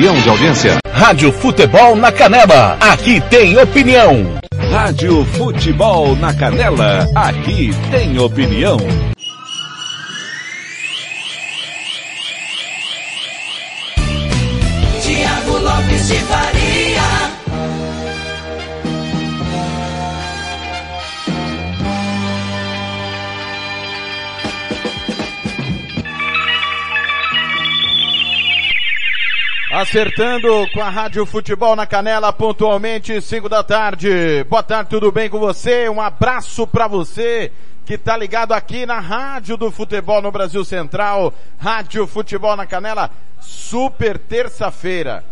de audiência. Rádio Futebol na Canela. Aqui tem opinião. Rádio Futebol na Canela. Aqui tem opinião. Tiago Lopes de Faria. Acertando com a Rádio Futebol na Canela, pontualmente, 5 da tarde. Boa tarde, tudo bem com você? Um abraço para você que tá ligado aqui na Rádio do Futebol no Brasil Central. Rádio Futebol na Canela, super terça-feira.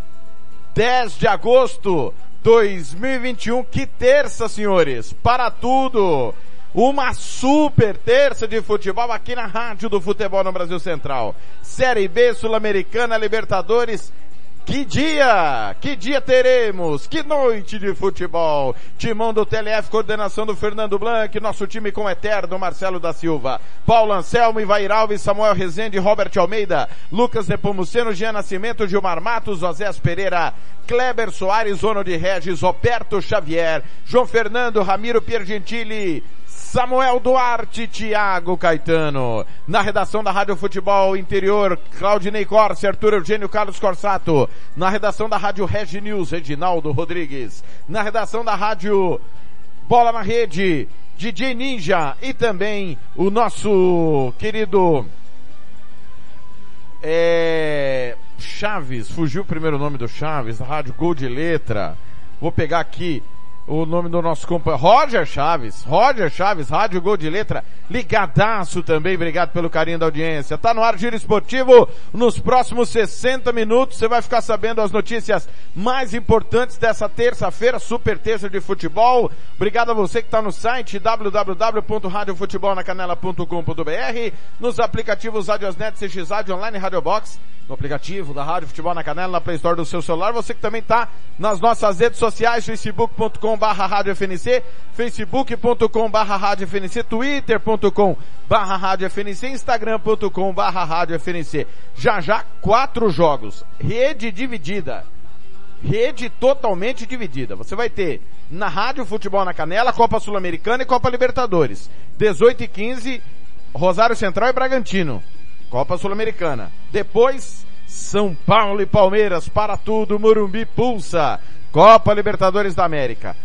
10 de agosto 2021. Que terça, senhores! Para tudo! Uma super terça de futebol aqui na Rádio do Futebol no Brasil Central. Série B, Sul-Americana, Libertadores. Que dia! Que dia teremos! Que noite de futebol! Timão do TLF, coordenação do Fernando Blanc, nosso time com eterno Marcelo da Silva, Paulo Anselmo, Ivair Alves, Samuel Rezende, Robert Almeida, Lucas Nepomuceno, Jean Nascimento, Gilmar Matos, Osés Pereira, Kleber Soares, Ono de Regis, Roberto Xavier, João Fernando, Ramiro Piergentili, Samuel Duarte, Thiago Caetano. Na redação da Rádio Futebol Interior, Claudinei Corse, Arthur Eugênio Carlos Corsato. Na redação da Rádio Regi News, Reginaldo Rodrigues. Na redação da Rádio Bola na Rede, DJ Ninja e também o nosso querido é, Chaves, fugiu o primeiro nome do Chaves, Rádio Gol de Letra. Vou pegar aqui o nome do nosso companheiro, Roger Chaves, Roger Chaves, Rádio Gol de Letra, ligadaço também, obrigado pelo carinho da audiência. Tá no ar Giro Esportivo, nos próximos 60 minutos você vai ficar sabendo as notícias mais importantes dessa terça-feira, super terça de futebol. Obrigado a você que está no site www.radiofutebolnacanela.com.br, nos aplicativos Radiosnet, CX Rádio Online, Radio Box, no aplicativo da Rádio Futebol na Canela, na Play Store do seu celular. Você que também está nas nossas redes sociais, facebook.com barra Rádio FNC, facebook.com barra Rádio FNC, twitter.com barra Rádio FNC, instagram.com barra Rádio FNC. Já já, quatro jogos. Rede dividida. Rede totalmente dividida. Você vai ter na Rádio Futebol na Canela, Copa Sul-Americana e Copa Libertadores. 18 e 15, Rosário Central e Bragantino. Copa Sul-Americana. Depois, São Paulo e Palmeiras para tudo, Morumbi pulsa. Copa Libertadores da América.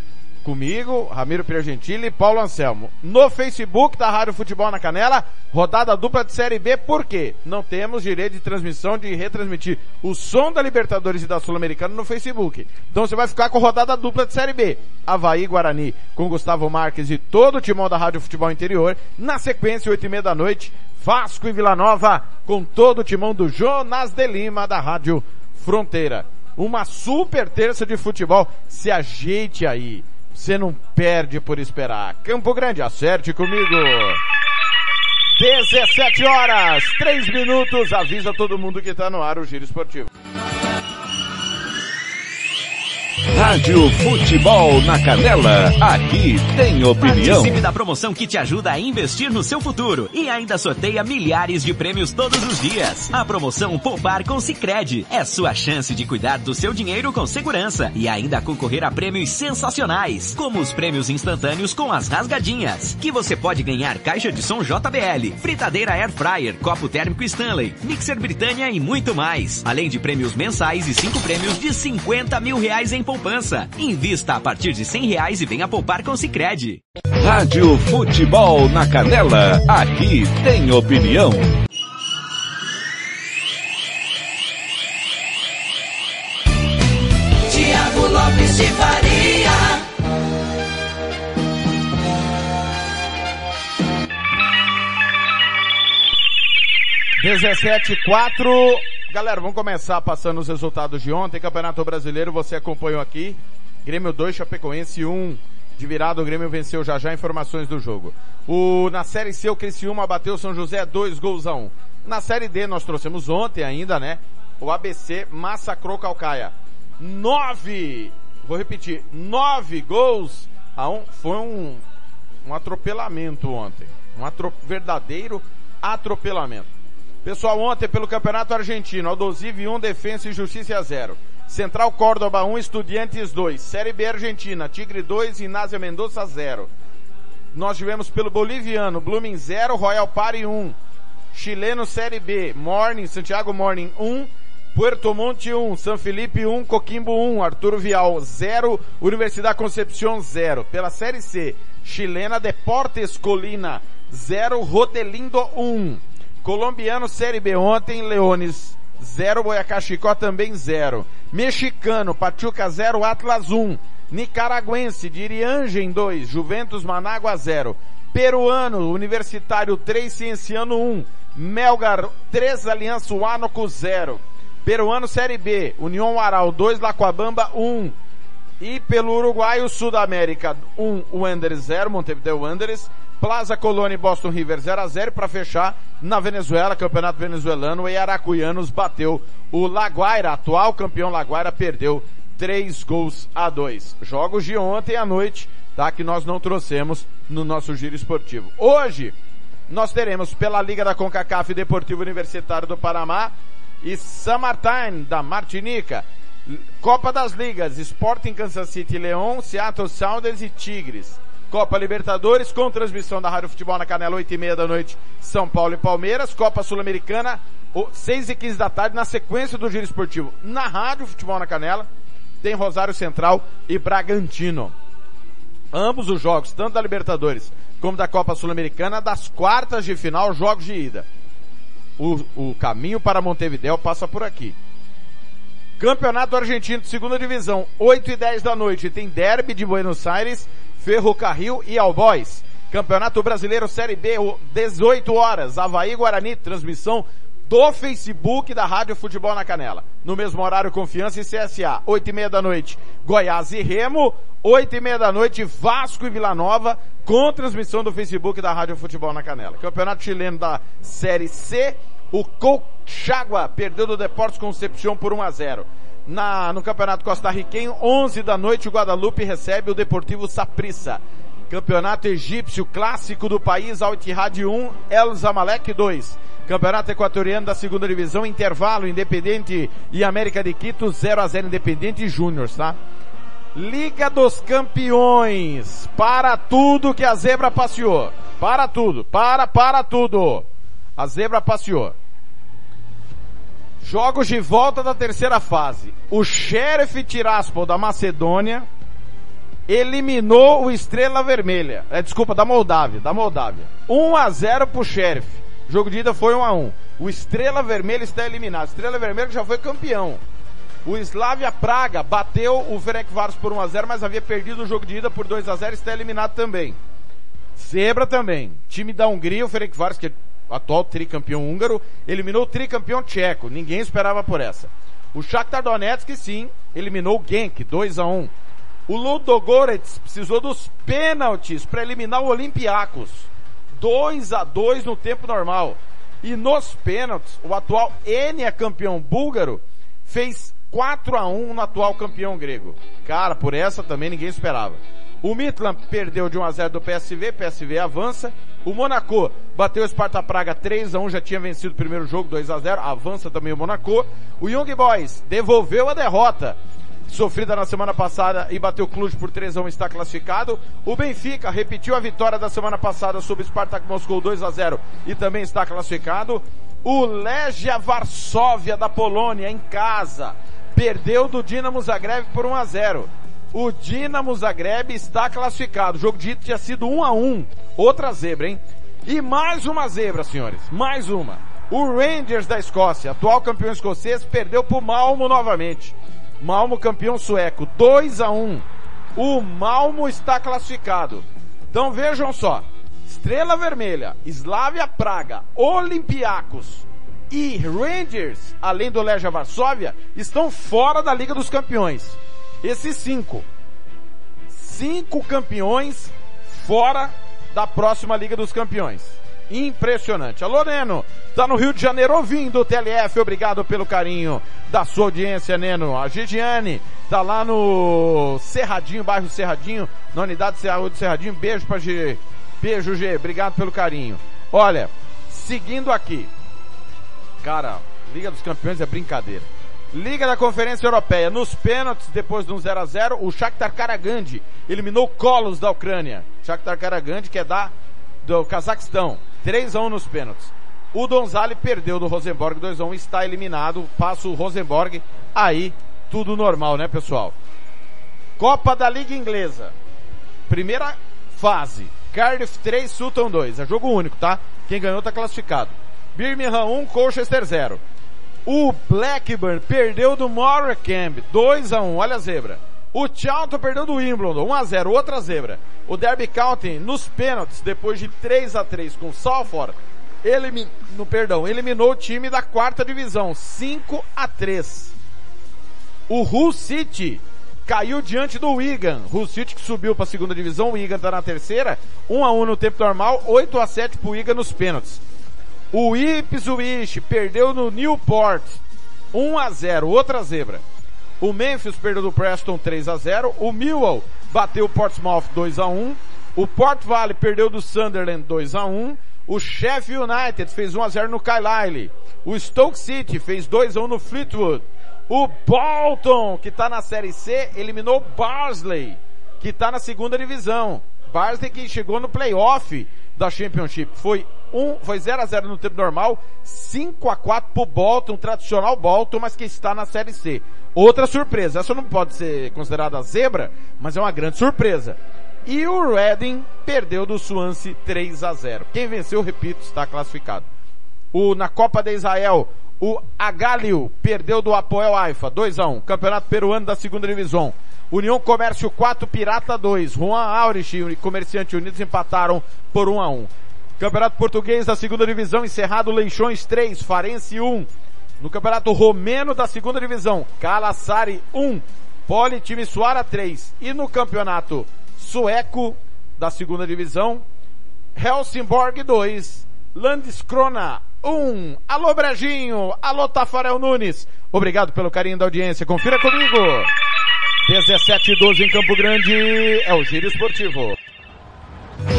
Comigo, Ramiro Piergentili e Paulo Anselmo. No Facebook da Rádio Futebol na Canela, rodada dupla de Série B, por quê? Não temos direito de transmissão de retransmitir o som da Libertadores e da Sul-Americana no Facebook. Então você vai ficar com rodada dupla de Série B. Havaí Guarani com Gustavo Marques e todo o timão da Rádio Futebol Interior. Na sequência, oito e meia da noite, Vasco e Vila Nova com todo o timão do Jonas de Lima da Rádio Fronteira. Uma super terça de futebol. Se ajeite aí. Você não perde por esperar. Campo Grande, acerte comigo. 17 horas, 3 minutos. Avisa todo mundo que está no ar o Giro Esportivo. Rádio Futebol na Canela. Aqui tem opinião. Participe da promoção que te ajuda a investir no seu futuro e ainda sorteia milhares de prêmios todos os dias. A promoção Poupar com Sicredi é sua chance de cuidar do seu dinheiro com segurança e ainda concorrer a prêmios sensacionais, como os prêmios instantâneos com as rasgadinhas, que você pode ganhar caixa de som JBL, fritadeira Air Fryer, copo térmico Stanley, mixer Britânia e muito mais, além de prêmios mensais e cinco prêmios de 50 mil reais em poupança. Invista a partir de 100 reais e venha poupar com Sicredi. Rádio Futebol na Canela. Aqui tem opinião. Tiago Lopes de Faria. Dezessete quatro. Galera, vamos começar passando os resultados de ontem. Campeonato Brasileiro, você acompanhou aqui. Grêmio 2, Chapecoense 1. De virada, o Grêmio venceu já já informações do jogo. O, na Série C, o Criciúma bateu São José 2 gols a 1. Na Série D, nós trouxemos ontem ainda, né? O ABC massacrou Calcaia. Nove, vou repetir, nove gols a um. Foi um, um atropelamento ontem. Um atro, verdadeiro atropelamento. Pessoal, ontem pelo Campeonato Argentino, Aldosive 1, Defensa e Justiça 0. Central Córdoba 1, Estudiantes 2. Série B Argentina, Tigre 2, Inácio Mendonça 0. Nós tivemos pelo boliviano, Blooming 0, Royal Party 1. Chileno Série B, Morning, Santiago Morning 1, Puerto Monte 1, São Felipe 1, Coquimbo 1, Arturo Vial 0, Universidade Concepción 0. Pela Série C, chilena Deportes Colina 0, Rodelindo 1. Colombiano Série B ontem, Leones 0, Boyacá Chicó também 0. Mexicano, Pachuca 0, Atlas 1. Nicaragüense, Diriangem 2, Juventus Manágua 0. Peruano, Universitário 3, Cienciano 1. Melgar 3, Aliança Huánuco 0. Peruano Série B, União Aral 2, Lacoabamba 1. E pelo Uruguai, o Sudamérica 1, Wanderers 0, Montevideo Wanderers. Plaza Colônia e Boston River 0 a 0 para fechar na Venezuela, Campeonato Venezuelano, e Aracuianos bateu o Laguaira, atual campeão Laguaira, perdeu 3 gols a 2. Jogos de ontem à noite, tá? Que nós não trouxemos no nosso giro esportivo. Hoje, nós teremos pela Liga da CONCACAF Deportivo Universitário do Panamá e San Martin da Martinica. Copa das Ligas, Sporting Kansas City Leão, Seattle Sounders e Tigres. Copa Libertadores com transmissão da Rádio Futebol na Canela, 8 e meia da noite, São Paulo e Palmeiras. Copa Sul-Americana, 6 e 15 da tarde, na sequência do Giro Esportivo. Na Rádio Futebol na Canela, tem Rosário Central e Bragantino. Ambos os jogos, tanto da Libertadores como da Copa Sul-Americana, das quartas de final, jogos de ida. O, o caminho para Montevideo passa por aqui. Campeonato Argentino de Segunda Divisão, 8 e 10 da noite, tem Derby de Buenos Aires, Ferrocarril e Albois. Campeonato Brasileiro Série B, 18 horas, Havaí Guarani, transmissão do Facebook da Rádio Futebol na Canela. No mesmo horário, Confiança e CSA, 8 e meia da noite, Goiás e Remo, 8 e meia da noite, Vasco e Vila Nova, com transmissão do Facebook da Rádio Futebol na Canela. Campeonato chileno da Série C, o Colchagua perdeu do Deportes Concepción por 1 a 0 na, no Campeonato Costarriquenho, 11 da noite, o Guadalupe recebe o Deportivo Saprissa. Campeonato Egípcio Clássico do país, Al Ittihad 1, El Zamalek 2. Campeonato Equatoriano da Segunda Divisão, intervalo, Independente e América de Quito, 0 a 0 Independente e Júnior, tá? Liga dos Campeões, para tudo que a zebra passeou. Para tudo, para, para tudo. A zebra passeou. Jogos de volta da terceira fase. O Sheriff Tiraspol da Macedônia eliminou o Estrela Vermelha. É, desculpa, da Moldávia, da Moldávia. 1 a 0 pro Sheriff. Jogo de ida foi 1 a 1. O Estrela Vermelha está eliminado. Estrela Vermelha já foi campeão. O Slavia Praga bateu o Ferencváros por 1 a 0, mas havia perdido o jogo de ida por 2 a 0, está eliminado também. Zebra também. Time da Hungria, o Ferencváros que atual tricampeão húngaro, eliminou o tricampeão tcheco. Ninguém esperava por essa. O Shakhtar Donetsk, sim, eliminou o Genk, 2 a 1 O Ludogorets precisou dos pênaltis para eliminar o Olympiacos. 2 a 2 no tempo normal. E nos pênaltis, o atual Enia campeão búlgaro fez 4 a 1 no atual campeão grego. Cara, por essa também ninguém esperava. O Midland perdeu de 1 a 0 do PSV, PSV avança. O Monaco bateu o Sparta Praga 3 a 1, já tinha vencido o primeiro jogo 2 a 0, avança também o Monaco. O Young Boys devolveu a derrota sofrida na semana passada e bateu o Cluj por 3 a 1 está classificado. O Benfica repetiu a vitória da semana passada sobre o Spartak Moscou 2 a 0 e também está classificado. O Legia Varsóvia da Polônia em casa perdeu do Dinamo Zagreb por 1 a 0. O Dinamo Zagreb está classificado. O jogo de ida tinha sido 1 a 1. Outra zebra, hein? E mais uma zebra, senhores. Mais uma. O Rangers da Escócia, atual campeão escocês, perdeu pro Malmo novamente. Malmo campeão sueco, 2 a 1. O Malmo está classificado. Então vejam só. Estrela Vermelha, Slavia Praga, Olympiacos e Rangers, além do Legia Varsóvia, estão fora da Liga dos Campeões. Esses cinco. Cinco campeões fora da próxima Liga dos Campeões. Impressionante. Alô, Neno. Tá no Rio de Janeiro ouvindo o TLF. Obrigado pelo carinho da sua audiência, Neno. A Gigiane tá lá no Cerradinho, bairro Cerradinho, na unidade de Cerradinho. Beijo pra G. Beijo, G. Obrigado pelo carinho. Olha, seguindo aqui. Cara, Liga dos Campeões é brincadeira. Liga da Conferência Europeia, nos pênaltis, depois de um 0 a 0 o Shakhtar Karagandhi eliminou Colos da Ucrânia. Shakhtar Karagandhi, que é da, do Cazaquistão. 3 a 1 nos pênaltis. O Donzali perdeu do Rosenborg 2 a 1 está eliminado. Passa o Rosenborg. Aí, tudo normal, né, pessoal? Copa da Liga Inglesa. Primeira fase. Cardiff 3, Sutton 2. É jogo único, tá? Quem ganhou tá classificado. Birmingham 1, Colchester 0. O Blackburn perdeu do Morecambe 2 a 1 olha a zebra. O Charlton perdeu do Wimbledon 1 a 0 outra zebra. O Derby County nos pênaltis, depois de 3 a 3 com o Salford, elimin... no, perdão, eliminou o time da quarta divisão 5 a 3. O Hull City caiu diante do Wigan. Hull City que subiu para a segunda divisão, o Wigan está na terceira. 1 a 1 no tempo normal, 8 a 7 pro Wigan nos pênaltis. O Ipswich perdeu no Newport 1 a 0, outra zebra. O Memphis perdeu do Preston 3 a 0, o Millwall bateu o Portsmouth 2 a 1, o Port Vale perdeu do Sunderland 2 a 1, o Sheffield United fez 1 a 0 no Carlisle, o Stoke City fez 2 a 1 no Fleetwood, o Bolton, que está na Série C, eliminou o Barnsley, que está na segunda divisão. Barnsley que chegou no playoff da Championship. Foi um, foi 0 a 0 no tempo normal, 5 a 4 pro Bolton, tradicional Bolton, mas que está na Série C. Outra surpresa, essa não pode ser considerada zebra, mas é uma grande surpresa. E o Reading perdeu do Swansea 3 a 0. Quem venceu, repito, está classificado. O, na Copa de Israel, o Agalio perdeu do Apoel Haifa 2 a 1. Campeonato peruano da segunda divisão. União Comércio 4, Pirata 2. Juan Aurich e Comerciante Unidos empataram por 1 a 1. Campeonato Português da segunda divisão encerrado Leixões 3, Farense 1. No Campeonato Romeno da segunda divisão, Calassari 1, Poli Timisoara 3. E no Campeonato Sueco da segunda divisão, Helsingborg 2, Landeskrona 1. Alô Brejinho, alô Tafarel Nunes. Obrigado pelo carinho da audiência. Confira comigo. 17 e 12 em Campo Grande é o Giro Esportivo.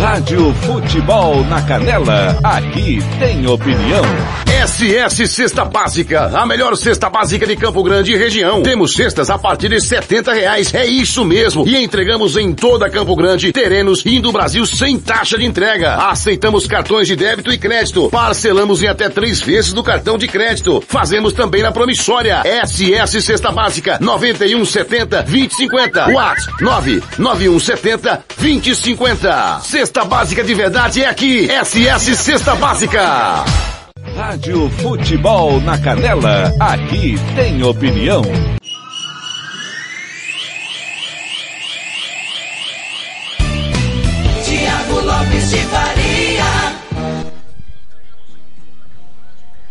Rádio Futebol na Canela, aqui tem opinião. SS Cesta Básica, a melhor cesta básica de Campo Grande e região. Temos cestas a partir de 70 reais, é isso mesmo. E entregamos em toda Campo Grande, terrenos e do Brasil sem taxa de entrega. Aceitamos cartões de débito e crédito. Parcelamos em até três vezes do cartão de crédito. Fazemos também na promissória. SS Cesta Básica, 9170 2050. WhatsApp 99170 2050. Cesta Básica de verdade é aqui. SS Cesta Básica. Rádio Futebol na Canela, aqui tem opinião. Tiago Lopes de Faria.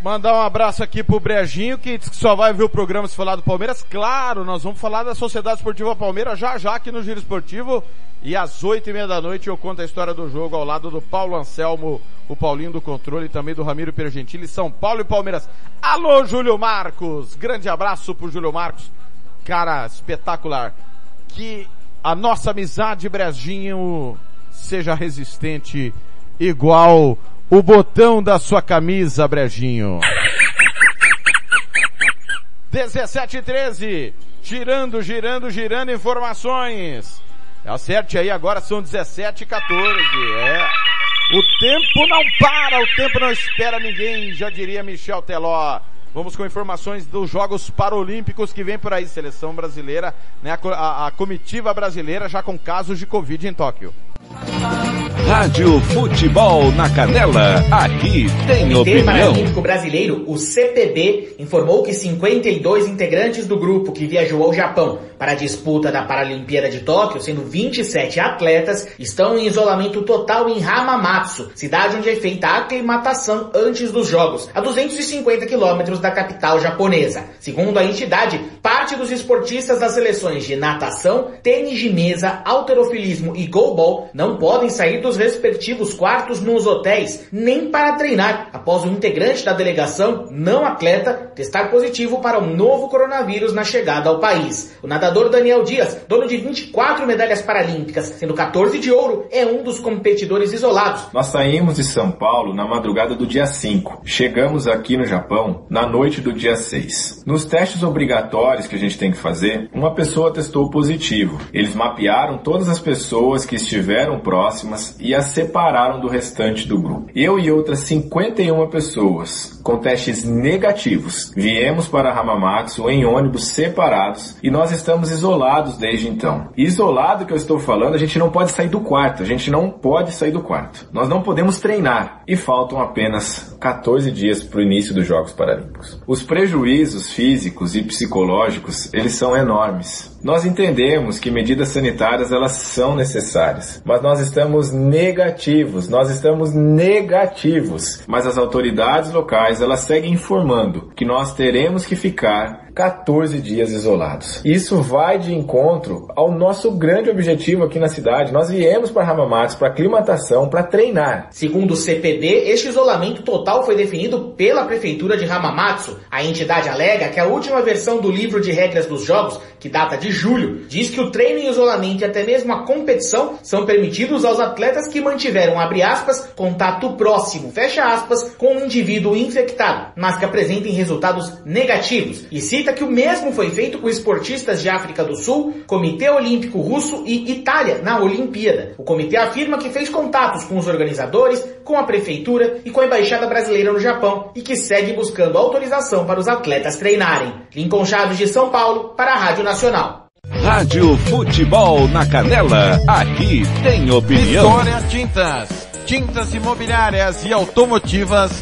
Mandar um abraço aqui pro Brejinho, que diz que só vai ver o programa se falar do Palmeiras. Claro, nós vamos falar da Sociedade Esportiva Palmeiras já já aqui no Giro Esportivo. E às oito e meia da noite eu conto a história do jogo ao lado do Paulo Anselmo, o Paulinho do Controle e também do Ramiro Pergentili, São Paulo e Palmeiras. Alô, Júlio Marcos! Grande abraço pro Júlio Marcos. Cara, espetacular. Que a nossa amizade, Brejinho, seja resistente igual o botão da sua camisa, Brejinho. 17 e 13. Girando, girando, girando informações. Acerte aí, agora são 17 e 14. É. O tempo não para, o tempo não espera ninguém, já diria Michel Teló. Vamos com informações dos Jogos Paralímpicos que vem por aí, seleção brasileira, né? A, a, a comitiva brasileira já com casos de Covid em Tóquio. Rádio Futebol na Canela, aqui tem Comitê opinião. Paralímpico Brasileiro, o CPB, informou que 52 integrantes do grupo que viajou ao Japão para a disputa da Paralimpíada de Tóquio, sendo 27 atletas, estão em isolamento total em Hamamatsu, cidade onde é feita a aclimatação antes dos Jogos, a 250 quilômetros da capital japonesa. Segundo a entidade, parte dos esportistas das seleções de natação, tênis de mesa, alterofilismo e goalball não podem sair dos respectivos quartos nos hotéis, nem para treinar, após um integrante da delegação, não atleta, testar positivo para o novo coronavírus na chegada ao país. O nadador Daniel Dias, dono de 24 medalhas paralímpicas, sendo 14 de ouro, é um dos competidores isolados. Nós saímos de São Paulo na madrugada do dia 5. Chegamos aqui no Japão na noite do dia 6. Nos testes obrigatórios que a gente tem que fazer, uma pessoa testou positivo. Eles mapearam todas as pessoas que estiveram próximas e as separaram do restante do grupo. Eu e outras 51 pessoas com testes negativos viemos para Hamamatsu em ônibus separados e nós estamos isolados desde então. Isolado que eu estou falando, a gente não pode sair do quarto, a gente não pode sair do quarto. Nós não podemos treinar e faltam apenas 14 dias para o início dos Jogos Paralímpicos. Os prejuízos físicos e psicológicos, eles são enormes. Nós entendemos que medidas sanitárias elas são necessárias, mas nós estamos negativos, nós estamos negativos. Mas as autoridades locais elas seguem informando que nós teremos que ficar 14 dias isolados. Isso vai de encontro ao nosso grande objetivo aqui na cidade. Nós viemos para Hamamatsu para aclimatação, para treinar. Segundo o CPB, este isolamento total foi definido pela prefeitura de Hamamatsu. A entidade alega que a última versão do livro de regras dos jogos, que data de julho, diz que o treino em isolamento e até mesmo a competição são permitidos aos atletas que mantiveram, abre aspas, contato próximo, fecha aspas, com um indivíduo infectado, mas que apresentem resultados negativos. E se cita que o mesmo foi feito com esportistas de África do Sul, Comitê Olímpico Russo e Itália na Olimpíada. O comitê afirma que fez contatos com os organizadores, com a prefeitura e com a embaixada brasileira no Japão e que segue buscando autorização para os atletas treinarem. Lincoln Chaves de São Paulo para a Rádio Nacional. Rádio Futebol na Canela, aqui tem opinião. Vitória Tintas, tintas imobiliárias e automotivas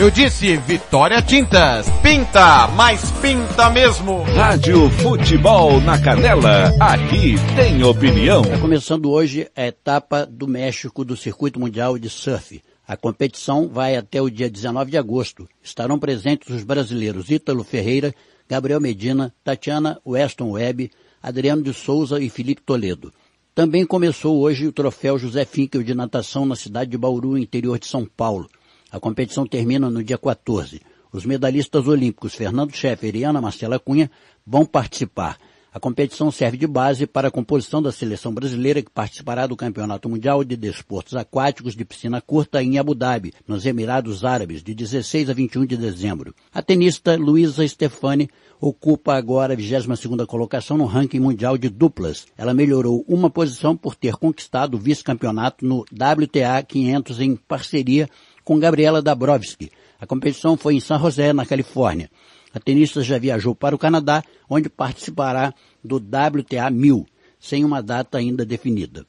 Eu disse Vitória Tintas. Pinta, mas pinta mesmo. Rádio Futebol na Canela, aqui tem opinião. Está começando hoje a etapa do México do Circuito Mundial de Surf. A competição vai até o dia 19 de agosto. Estarão presentes os brasileiros Ítalo Ferreira, Gabriel Medina, Tatiana Weston Webb, Adriano de Souza e Felipe Toledo. Também começou hoje o troféu José Finkel de natação na cidade de Bauru, interior de São Paulo. A competição termina no dia 14. Os medalhistas olímpicos Fernando Scheffer e Ana Marcela Cunha vão participar. A competição serve de base para a composição da seleção brasileira que participará do Campeonato Mundial de Desportos Aquáticos de Piscina Curta em Abu Dhabi, nos Emirados Árabes, de 16 a 21 de dezembro. A tenista Luísa Stefani ocupa agora a 22ª colocação no ranking mundial de duplas. Ela melhorou uma posição por ter conquistado o vice-campeonato no WTA 500 em parceria com Gabriela Dabrowski. A competição foi em San José, na Califórnia. A tenista já viajou para o Canadá, onde participará do WTA 1000, sem uma data ainda definida.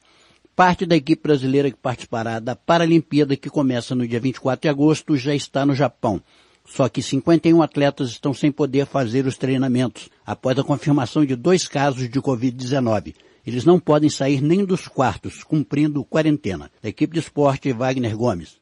Parte da equipe brasileira que participará da Paralimpíada, que começa no dia 24 de agosto, já está no Japão. Só que 51 atletas estão sem poder fazer os treinamentos, após a confirmação de dois casos de Covid-19. Eles não podem sair nem dos quartos, cumprindo quarentena. Da equipe de esporte, Wagner Gomes.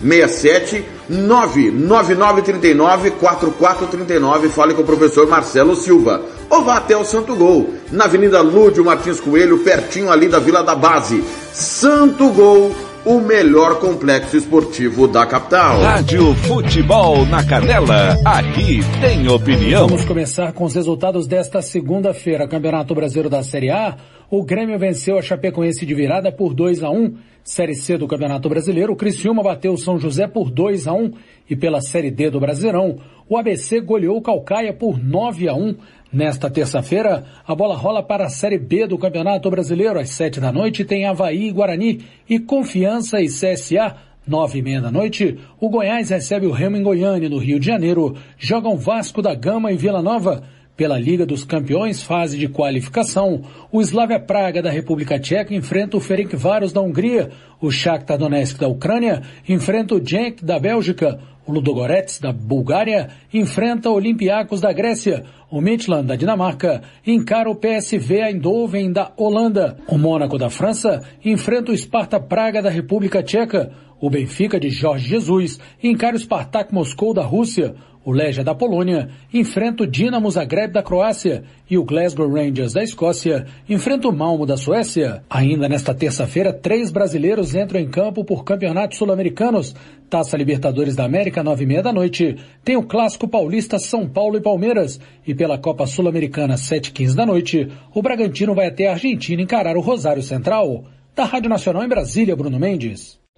67 99939 4439. Fale com o professor Marcelo Silva. Ou vá até o Santo Gol, na Avenida Lúdio Martins Coelho, pertinho ali da Vila da Base. Santo Gol, o melhor complexo esportivo da capital. Rádio Futebol na Canela, aqui tem opinião. Vamos começar com os resultados desta segunda-feira. Campeonato Brasileiro da Série A, o Grêmio venceu a Chapecoense de virada por 2 a 1 Série C do Campeonato Brasileiro, o Criciúma bateu o São José por 2 a 1 e pela Série D do Brasileirão, o ABC goleou o Calcaia por 9 a 1. Nesta terça-feira, a bola rola para a Série B do Campeonato Brasileiro. Às sete da noite tem Havaí e Guarani e Confiança e CSA. Nove e meia da noite, o Goiás recebe o Remo em Goiânia, no Rio de Janeiro. Jogam Vasco da Gama e Vila Nova. Pela Liga dos Campeões, fase de qualificação, o Slavia Praga da República Tcheca enfrenta o Ferencváros da Hungria, o Shakhtar Donetsk da Ucrânia enfrenta o Genk da Bélgica, o Ludogorets da Bulgária enfrenta o Olympiacos da Grécia, o Midland da Dinamarca encara o PSV Eindhoven da Holanda, o Mônaco da França enfrenta o Sparta Praga da República Tcheca, o Benfica de Jorge Jesus encara o Spartak Moscou da Rússia, o Legia da Polônia enfrenta o Dinamo Zagreb da Croácia e o Glasgow Rangers da Escócia enfrenta o Malmo da Suécia. Ainda nesta terça-feira, três brasileiros entram em campo por campeonatos sul-americanos. Taça Libertadores da América, nove e meia da noite. Tem o Clássico Paulista São Paulo e Palmeiras. E pela Copa Sul-Americana, sete e quinze da noite, o Bragantino vai até a Argentina encarar o Rosário Central. Da Rádio Nacional em Brasília, Bruno Mendes.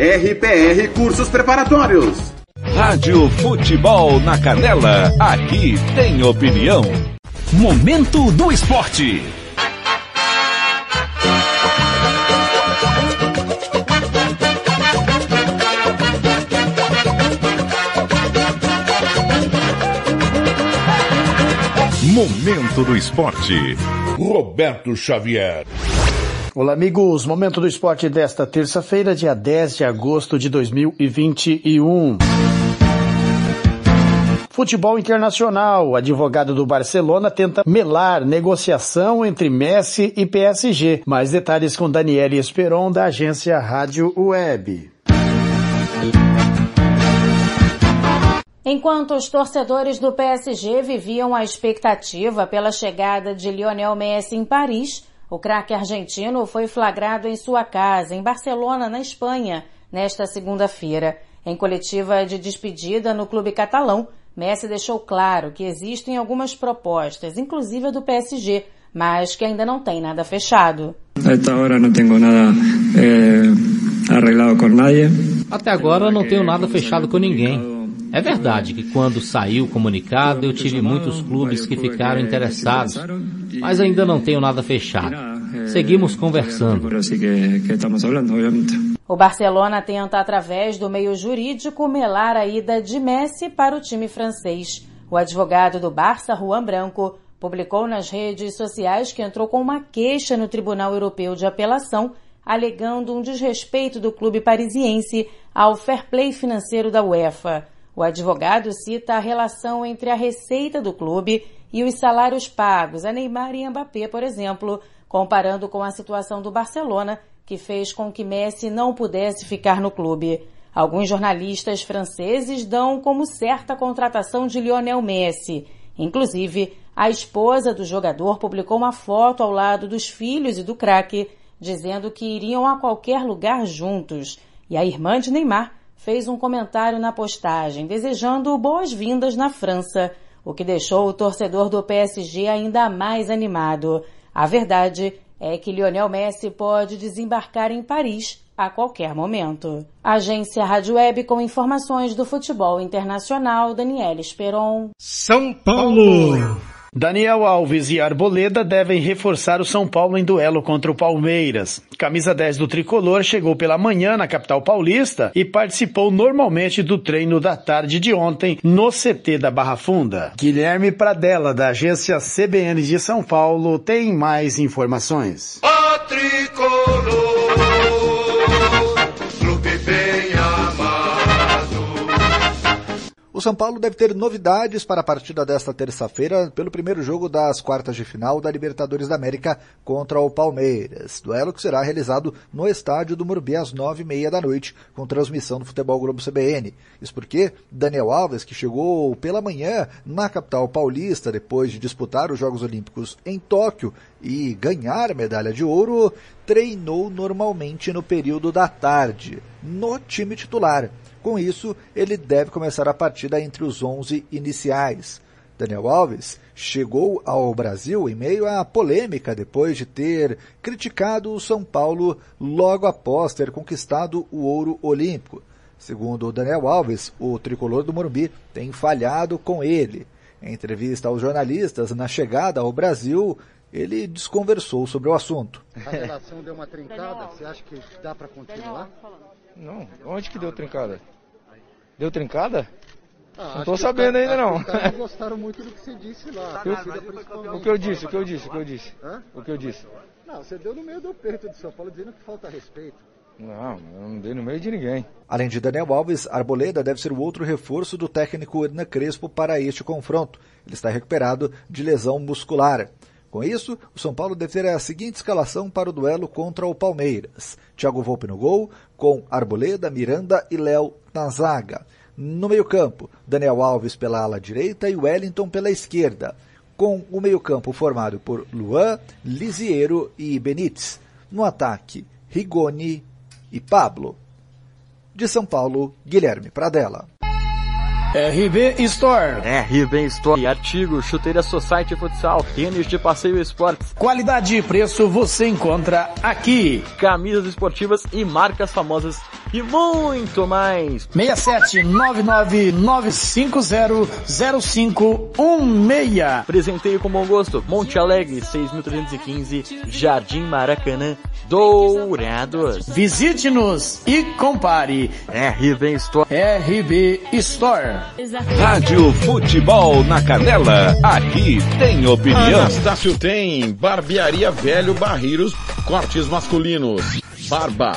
RPR Cursos Preparatórios. Rádio Futebol na Canela, aqui tem opinião. Momento do Esporte. Momento do Esporte. Roberto Xavier. Olá, amigos. Momento do esporte desta terça-feira, dia 10 de agosto de 2021. Futebol internacional. O advogado do Barcelona tenta melar negociação entre Messi e PSG. Mais detalhes com Daniele Esperon, da agência Rádio Web. Enquanto os torcedores do PSG viviam a expectativa pela chegada de Lionel Messi em Paris, o craque argentino foi flagrado em sua casa, em Barcelona, na Espanha, nesta segunda-feira. Em coletiva de despedida no clube catalão, Messi deixou claro que existem algumas propostas, inclusive a do PSG, mas que ainda não tem nada fechado. Até agora não tenho nada eh, arreglado com ninguém. Até agora não tenho nada fechado com ninguém. É verdade que quando saiu o comunicado eu tive muitos clubes que ficaram interessados, mas ainda não tenho nada fechado. Seguimos conversando. O Barcelona tenta, através do meio jurídico, melar a ida de Messi para o time francês. O advogado do Barça, Juan Branco, publicou nas redes sociais que entrou com uma queixa no Tribunal Europeu de Apelação, alegando um desrespeito do clube parisiense ao fair play financeiro da UEFA. O advogado cita a relação entre a receita do clube e os salários pagos a Neymar e Mbappé, por exemplo, comparando com a situação do Barcelona, que fez com que Messi não pudesse ficar no clube. Alguns jornalistas franceses dão como certa a contratação de Lionel Messi. Inclusive, a esposa do jogador publicou uma foto ao lado dos filhos e do craque, dizendo que iriam a qualquer lugar juntos. E a irmã de Neymar fez um comentário na postagem desejando boas-vindas na França, o que deixou o torcedor do PSG ainda mais animado. A verdade é que Lionel Messi pode desembarcar em Paris a qualquer momento. Agência Rádio Web com informações do futebol internacional, Daniela Esperon. São Paulo. Daniel Alves e Arboleda devem reforçar o São Paulo em duelo contra o Palmeiras. Camisa 10 do tricolor chegou pela manhã na capital paulista e participou normalmente do treino da tarde de ontem no CT da Barra Funda. Guilherme Pradella, da agência CBN de São Paulo, tem mais informações. O São Paulo deve ter novidades para a partida desta terça-feira pelo primeiro jogo das quartas de final da Libertadores da América contra o Palmeiras. Duelo que será realizado no estádio do Morumbi às nove e meia da noite, com transmissão do Futebol Globo CBN. Isso porque Daniel Alves, que chegou pela manhã na capital paulista depois de disputar os Jogos Olímpicos em Tóquio e ganhar medalha de ouro, treinou normalmente no período da tarde, no time titular. Com isso, ele deve começar a partida entre os 11 iniciais. Daniel Alves chegou ao Brasil em meio à polêmica depois de ter criticado o São Paulo logo após ter conquistado o ouro olímpico. Segundo Daniel Alves, o tricolor do Morumbi tem falhado com ele. Em entrevista aos jornalistas na chegada ao Brasil, ele desconversou sobre o assunto. A relação deu uma trincada? Você acha que dá para continuar? Não, onde que deu trincada? Deu trincada? Ah, não tô sabendo ainda não. Os caras não gostaram muito do que você disse lá. Eu, o que eu disse, o que eu disse, o que eu disse? Hã? O que eu disse? Não, você deu no meio do peito de São Paulo dizendo que falta respeito. Não, eu não dei no meio de ninguém. Além de Daniel Alves, Arboleda deve ser o outro reforço do técnico Hernan Crespo para este confronto. Ele está recuperado de lesão muscular. Com isso, o São Paulo deve ter a seguinte escalação para o duelo contra o Palmeiras. Thiago Volpe no gol, com Arboleda, Miranda e Léo na zaga. No meio-campo, Daniel Alves pela ala direita e Wellington pela esquerda, com o meio-campo formado por Luan, Lisiero e Benítez. No ataque, Rigoni e Pablo. De São Paulo, Guilherme Pradella. RB Store. RB Store. Artigos, chuteira Society Futsal, tênis de passeio e esportes. Qualidade e preço você encontra aqui. Camisas esportivas e marcas famosas e muito mais. 67959500516. Presenteio com bom gosto. Monte Alegre, 6.315, Jardim Maracanã, Dourados. Visite-nos e compare. RB Store. RB Store. Rádio Futebol na Canela. Aqui tem opinião. Anastácio tem Barbearia Velho Barreiros, cortes masculinos. Barba,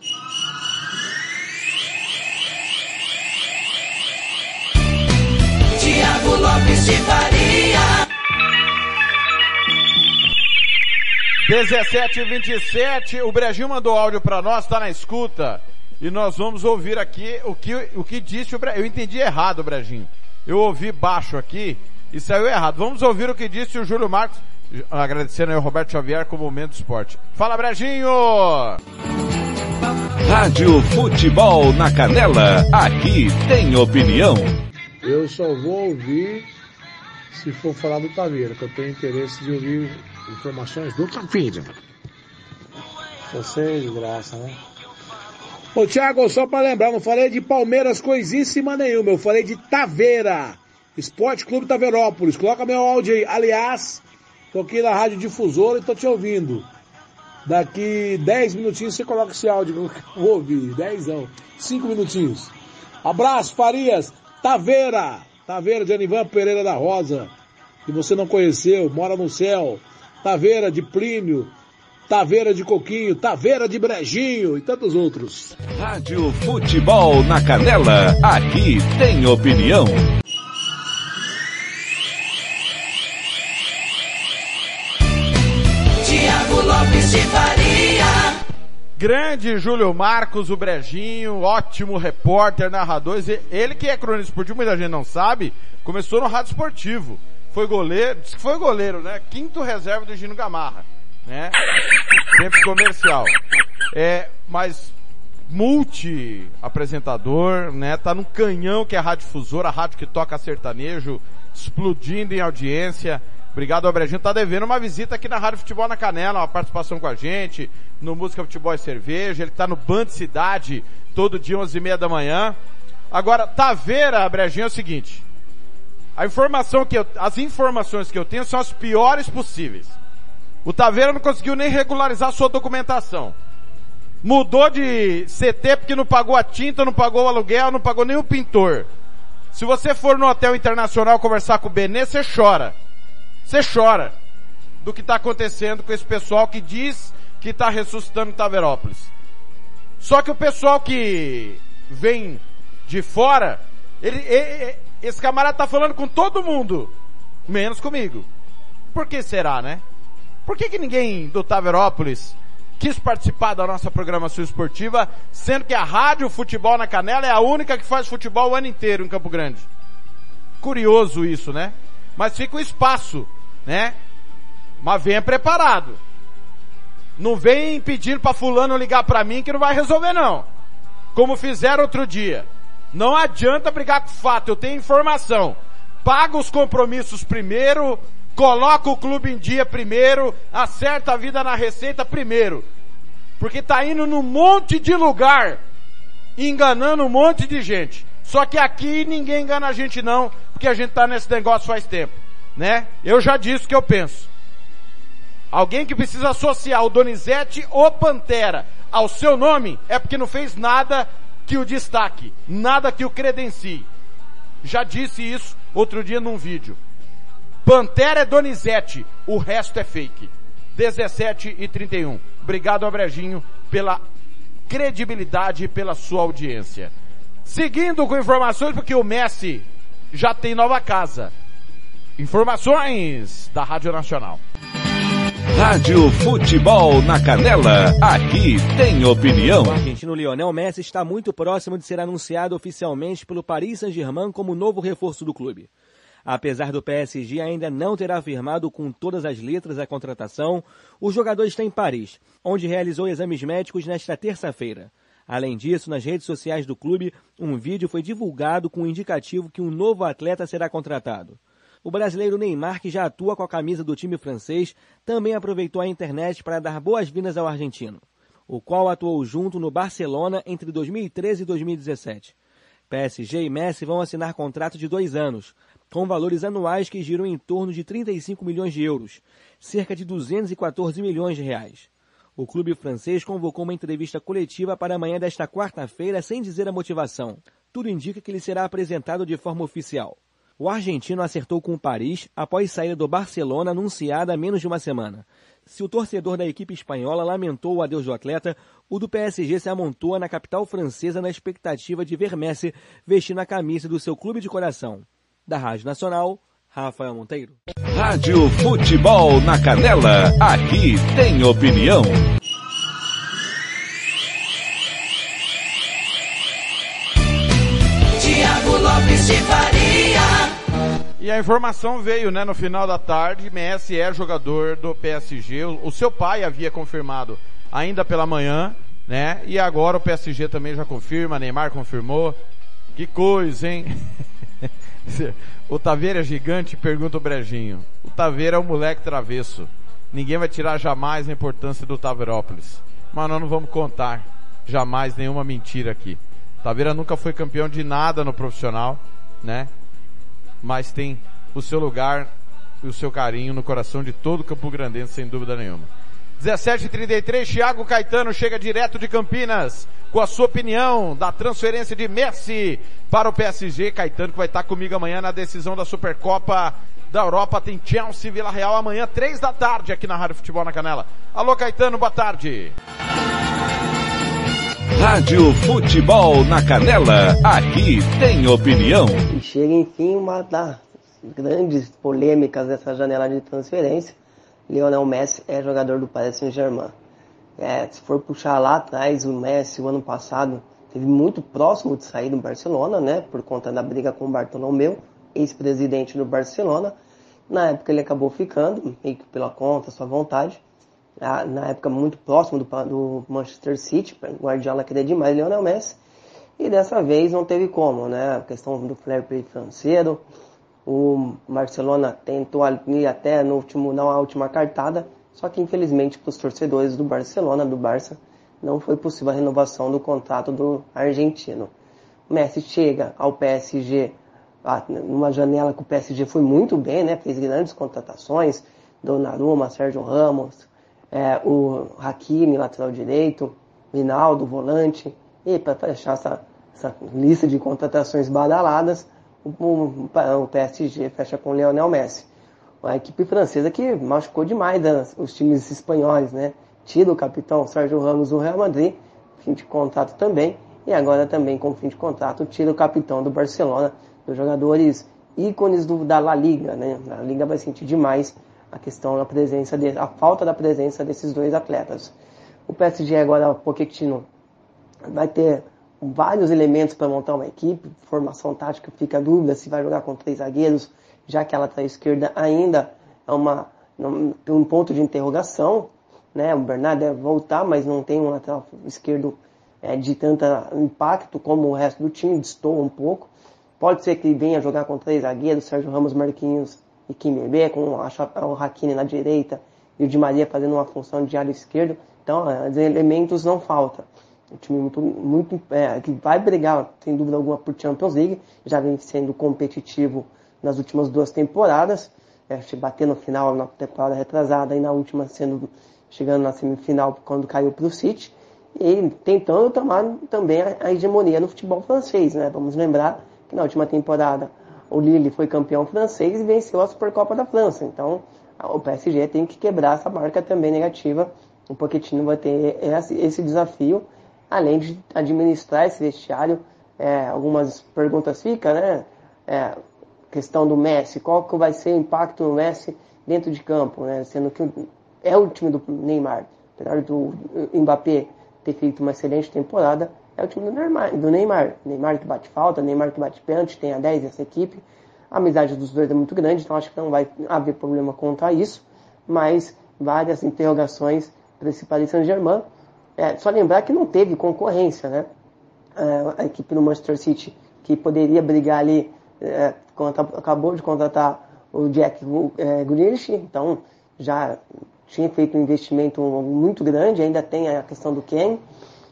17 e 27, o Brejinho mandou áudio para nós, tá na escuta. E nós vamos ouvir aqui o que, o que disse o Brejinho. Eu entendi errado, Brejinho. Eu ouvi baixo aqui e saiu errado. Vamos ouvir o que disse o Júlio Marcos, agradecendo aí o Roberto Xavier como momento do esporte. Fala, Brejinho! Rádio Futebol na Canela. Aqui tem opinião. Eu só vou ouvir se for falar do Taveira, que eu tenho interesse de ouvir informações do Taveira. Você é de graça, né? Ô Thiago, só pra lembrar, não falei de Palmeiras coisíssima nenhuma, eu falei de Taveira. Esporte Clube Taverópolis. Coloca meu áudio aí. Aliás, tô aqui na Rádio Difusora e tô te ouvindo. Daqui 10 minutinhos você coloca esse áudio que eu vou ouvir. 10 não. 5 minutinhos. Abraço, Farias. Taveira. Taveira de Anivan Pereira da Rosa. Que você não conheceu, mora no céu. Taveira de Plínio. Taveira de Coquinho. Taveira de Brejinho e tantos outros. Rádio Futebol na Canela. Aqui tem opinião. Tiago Lopes de Faria. Grande Júlio Marcos, o Brejinho, ótimo repórter, narrador. Ele que é cronista esportivo, muita gente não sabe, começou no rádio esportivo. Foi goleiro, disse que foi goleiro, né? Quinto reserva do Gino Gamarra, né? Sempre comercial. É, mas multi apresentador, né? Tá no canhão que é a Rádio Difusora, a rádio que toca sertanejo, explodindo em audiência. Obrigado, Abrejinho. Tá devendo uma visita aqui na Rádio Futebol na Canela, uma participação com a gente, no Música Futebol e Cerveja. Ele tá no Band Cidade, todo dia, 11 e meia da manhã. Agora, Taveira, Abrejinho, é o seguinte. A informação que eu, as informações que eu tenho são as piores possíveis. O Taveira não conseguiu nem regularizar sua documentação. Mudou de CT porque não pagou a tinta, não pagou o aluguel, não pagou nem o pintor. Se você for no hotel internacional conversar com o Benê, você chora. Você chora do que está acontecendo com esse pessoal que diz que está ressuscitando Taverópolis. Só que o pessoal que vem de fora, ele, ele, esse camarada tá falando com todo mundo, menos comigo. Por que será, né? Por que, que ninguém do Taverópolis quis participar da nossa programação esportiva, sendo que a Rádio Futebol na Canela é a única que faz futebol o ano inteiro em Campo Grande? Curioso isso, né? Mas fica o espaço, né? Mas venha preparado. Não vem pedindo para fulano ligar para mim que não vai resolver não. Como fizeram outro dia. Não adianta brigar com fato, eu tenho informação. Paga os compromissos primeiro, coloca o clube em dia primeiro, acerta a vida na receita primeiro. Porque tá indo num monte de lugar, enganando um monte de gente. Só que aqui ninguém engana a gente não, porque a gente tá nesse negócio faz tempo, né? Eu já disse o que eu penso. Alguém que precisa associar o Donizete ou Pantera ao seu nome é porque não fez nada que o destaque, nada que o credencie. Já disse isso outro dia num vídeo. Pantera é Donizete, o resto é fake. 17 e 31. Obrigado, Abrejinho, pela credibilidade e pela sua audiência. Seguindo com informações, porque o Messi já tem nova casa. Informações da Rádio Nacional. Rádio Futebol na Canela, aqui tem opinião. O argentino Lionel Messi está muito próximo de ser anunciado oficialmente pelo Paris Saint-Germain como novo reforço do clube. Apesar do PSG ainda não ter afirmado com todas as letras a contratação, o jogador está em Paris, onde realizou exames médicos nesta terça-feira. Além disso, nas redes sociais do clube, um vídeo foi divulgado com o indicativo que um novo atleta será contratado. O brasileiro Neymar, que já atua com a camisa do time francês, também aproveitou a internet para dar boas-vindas ao argentino, o qual atuou junto no Barcelona entre 2013 e 2017. PSG e Messi vão assinar contrato de dois anos, com valores anuais que giram em torno de 35 milhões de euros, cerca de 214 milhões de reais. O clube francês convocou uma entrevista coletiva para amanhã desta quarta-feira sem dizer a motivação. Tudo indica que ele será apresentado de forma oficial. O argentino acertou com o Paris após saída do Barcelona anunciada há menos de uma semana. Se o torcedor da equipe espanhola lamentou o adeus do atleta, o do PSG se amontoa na capital francesa na expectativa de ver Messi vestindo a camisa do seu clube de coração. Da Rádio Nacional, Rafael Monteiro. Rádio Futebol na Canela, aqui tem opinião. Tiago Lopes de Faria. E a informação veio, né, no final da tarde, Messi é jogador do PSG. O, seu pai havia confirmado ainda pela manhã, né? E agora o PSG também já confirma, Neymar confirmou. Que coisa, hein? o Taveira é gigante, pergunta o Brejinho. O Taveira é um moleque travesso. Ninguém vai tirar jamais a importância do Taverópolis. Mas nós não vamos contar jamais nenhuma mentira aqui. Taveira nunca foi campeão de nada no profissional, né? Mas tem o seu lugar e o seu carinho no coração de todo Campo Grandense, sem dúvida nenhuma. 17:33 Thiago Caetano chega direto de Campinas com a sua opinião da transferência de Messi para o PSG. Caetano que vai estar comigo amanhã na decisão da Supercopa da Europa. Tem Chelsea Vila Real amanhã, três da tarde, aqui na Rádio Futebol na Canela. Alô, Caetano, boa tarde. Rádio Futebol na Canela, aqui tem opinião. E chega enfim uma das grandes polêmicas dessa janela de transferência. Lionel Messi é jogador do Paris Saint-Germain. É, se for puxar lá atrás, o Messi, o ano passado, teve muito próximo de sair do Barcelona, né? Por conta da briga com o Bartolomeu, ex-presidente do Barcelona. Na época ele acabou ficando, meio que pela conta, sua vontade. Na época muito próximo do, do Manchester City, Guardiola queria demais Lionel Messi. E dessa vez não teve como, né? A questão do fair play financeiro. O Barcelona tentou ali até no último, na última cartada, só que infelizmente para os torcedores do Barcelona, do Barça, não foi possível a renovação do contrato do argentino. O Messi chega ao PSG numa janela que o PSG foi muito bem, né? Fez grandes contratações, Donnarumma, Sérgio Ramos, é, o Hakimi, lateral direito, Rinaldo, volante, e para fechar essa, essa, lista de contratações badaladas, o, o, o PSG fecha com o Lionel Messi. A equipe francesa que machucou demais né, os times espanhóis, né? Tira o capitão Sérgio Ramos do Real Madrid, fim de contrato também, e agora também com fim de contrato tira o capitão do Barcelona, dos jogadores ícones do, da La Liga, né? A Liga vai sentir demais a questão da presença, de, a falta da presença desses dois atletas. O PSG agora, o Pochettino, vai ter vários elementos para montar uma equipe, formação tática fica a dúvida se vai jogar com três zagueiros, já que a lateral esquerda ainda é uma, um ponto de interrogação, né? O Bernardo deve voltar, mas não tem um lateral esquerdo é, de tanto impacto como o resto do time, destoa um pouco. Pode ser que venha jogar com três zagueiros, Sérgio Ramos, Marquinhos e Kimbebe, com o Hakimi na direita e o Di Maria fazendo uma função de ala esquerdo. Então, os elementos não faltam. Um time muito, muito é, que vai brigar, sem dúvida alguma, por Champions League. Já vem sendo competitivo nas últimas duas temporadas. É, bater no final na temporada retrasada e na última sendo chegando na semifinal quando caiu para o City. E tentando tomar também a, a hegemonia no futebol francês. Né? Vamos lembrar que na última temporada o Lille foi campeão francês e venceu a Supercopa da França. Então, o PSG tem que quebrar essa marca também negativa. O Pochettino vai ter esse, desafio, além de administrar esse vestiário. É, algumas perguntas ficam, né? É, questão do Messi, qual que vai ser o impacto do Messi dentro de campo, né? Sendo que é o time do Neymar. Apesar do Mbappé ter feito uma excelente temporada, é o time do Neymar, do Neymar. Neymar que bate falta, Neymar que bate pênalti, tem a 10 essa equipe. A amizade dos dois é muito grande, então acho que não vai haver problema quanto a isso. Mas várias interrogações para esse Paris Saint-Germain. É, só lembrar que não teve concorrência, né? É, a equipe do Manchester City, que poderia brigar ali, é, acabou de contratar o Jack é, Grealish, então já tinha feito um investimento muito grande, ainda tem a questão do Ken.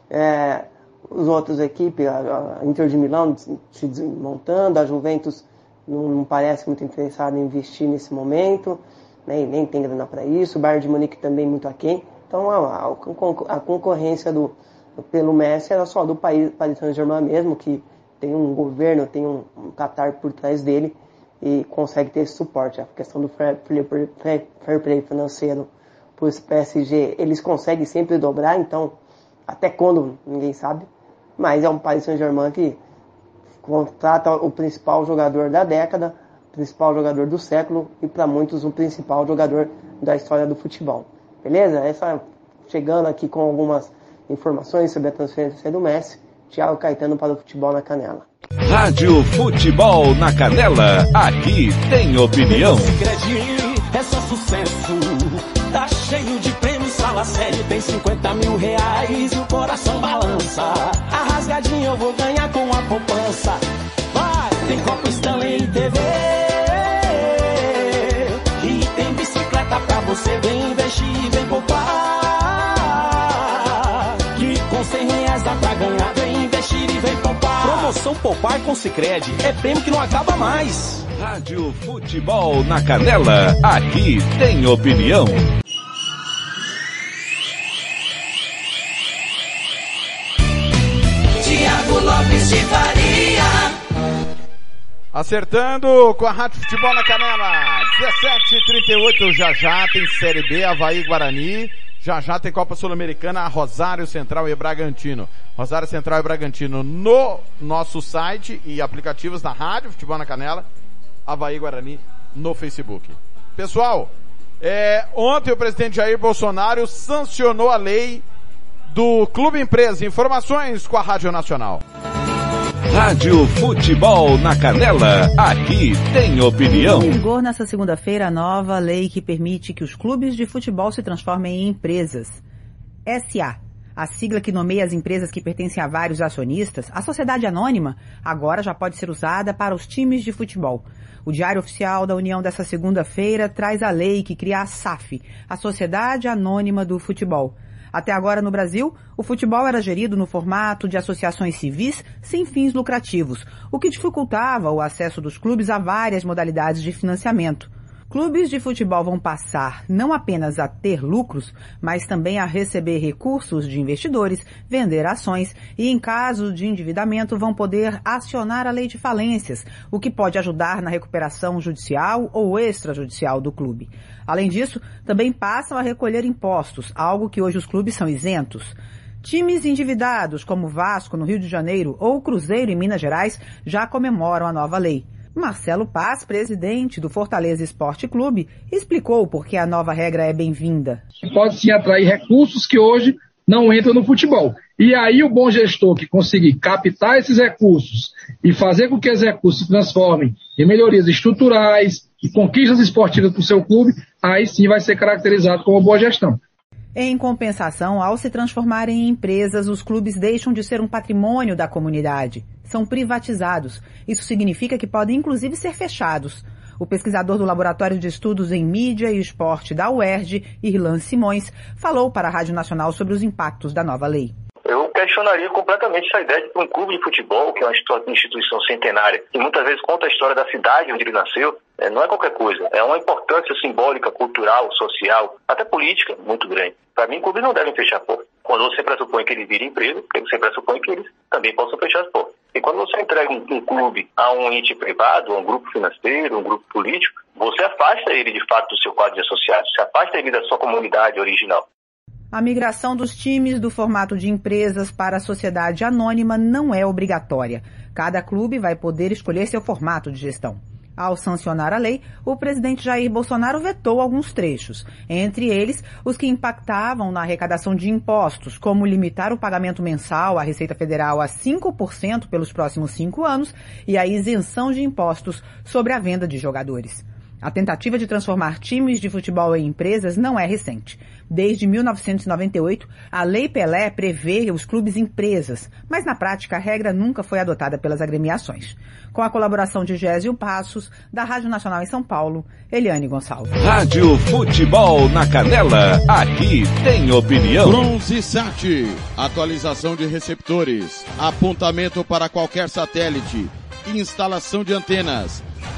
É, os outros equipes, a, Inter de Milão se desmontando, a Juventus não, não parece muito interessada em investir nesse momento, né, nem tem grana para isso, o Bayern de Munique também muito aquém. Então a, a, a concorrência do, pelo Messi era só do país, Paris Saint-Germain mesmo, que tem um governo, tem um, um Qatar por trás dele e consegue ter esse suporte. A questão do fair, fair, fair play financeiro para o PSG, eles conseguem sempre dobrar, então até quando, ninguém sabe. Mas é um Paris Saint-Germain que contrata o principal jogador da década, o principal jogador do século e para muitos o principal jogador da história do futebol. Beleza? Essa chegando aqui com algumas informações sobre a transferência do Messi. Thiago Caetano para o Futebol na Canela. Rádio Futebol na Canela. Aqui tem opinião. É só sucesso. Tá cheio de prêmios, fala sério. Tem 50 mil reais e o coração balança. A rasgadinha eu vou ganhar com a poupança. Vai, tem Copa Stanley e TV. E tem bicicleta pra você. Vem investir, vem poupar. Que com 100 reais dá pra ganhar. Vem investir e vem poupar. Promoção Poupar com Sicredi é prêmio que não acaba mais. Rádio Futebol na Canela. Aqui tem opinião. Acertando com a Rádio Futebol na Canela. 17h38 já já tem Série B, Havaí Guarani. Já já tem Copa Sul-Americana, Rosário Central e Bragantino. Rosário Central e Bragantino no nosso site e aplicativos da Rádio Futebol na Canela. Havaí Guarani no Facebook. Pessoal, é, ontem o presidente Jair Bolsonaro sancionou a lei do Clube Empresa. Informações com a Rádio Nacional. Rádio Futebol na Canela. Aqui tem opinião. Em vigor nesta segunda-feira a nova lei que permite que os clubes de futebol se transformem em empresas. SA. A sigla que nomeia as empresas que pertencem a vários acionistas, a sociedade anônima, agora já pode ser usada para os times de futebol. O Diário Oficial da União dessa segunda-feira traz a lei que cria a SAF, a Sociedade Anônima do Futebol. Até agora no Brasil, o futebol era gerido no formato de associações civis sem fins lucrativos, o que dificultava o acesso dos clubes a várias modalidades de financiamento. Clubes de futebol vão passar não apenas a ter lucros, mas também a receber recursos de investidores, vender ações e, em caso de endividamento, vão poder acionar a lei de falências, o que pode ajudar na recuperação judicial ou extrajudicial do clube. Além disso, também passam a recolher impostos, algo que hoje os clubes são isentos. Times endividados, como Vasco no Rio de Janeiro ou Cruzeiro em Minas Gerais, já comemoram a nova lei. Marcelo Paz, presidente do Fortaleza Esporte Clube, explicou por que a nova regra é bem-vinda. Pode sim atrair recursos que hoje não entram no futebol. E aí o bom gestor que conseguir captar esses recursos e fazer com que esses recursos se transformem em melhorias estruturais e conquistas esportivas para o seu clube, aí sim vai ser caracterizado como boa gestão. Em compensação, ao se transformarem em empresas, os clubes deixam de ser um patrimônio da comunidade. São privatizados. Isso significa que podem inclusive ser fechados. O pesquisador do Laboratório de Estudos em Mídia e Esporte da UERJ, Irlan Simões, falou para a Rádio Nacional sobre os impactos da nova lei. Eu questionaria completamente essa ideia de um clube de futebol, que é uma instituição centenária, que muitas vezes conta a história da cidade onde ele nasceu, é, não é qualquer coisa. É uma importância simbólica, cultural, social, até política muito grande. Para mim, clubes não devem fechar portas. Quando você pressupõe que ele vira empresa, você pressupõe que eles também possam fechar as portas. E quando você entrega um, um clube a um ente privado, a um grupo financeiro, um grupo político, você afasta ele de fato do seu quadro de associados, se afasta ele da sua comunidade original. A migração dos times do formato de empresas para a sociedade anônima não é obrigatória. Cada clube vai poder escolher seu formato de gestão. Ao sancionar a lei, o presidente Jair Bolsonaro vetou alguns trechos, entre eles os que impactavam na arrecadação de impostos, como limitar o pagamento mensal à Receita Federal a 5% pelos próximos cinco anos e a isenção de impostos sobre a venda de jogadores. A tentativa de transformar times de futebol em empresas não é recente. Desde 1998, a Lei Pelé prevê os clubes empresas, mas na prática a regra nunca foi adotada pelas agremiações. Com a colaboração de Gésio Passos, da Rádio Nacional em São Paulo, Eliane Gonçalves. Rádio Futebol na Canela, aqui tem opinião. Bronze Sat, atualização de receptores, apontamento para qualquer satélite, instalação de antenas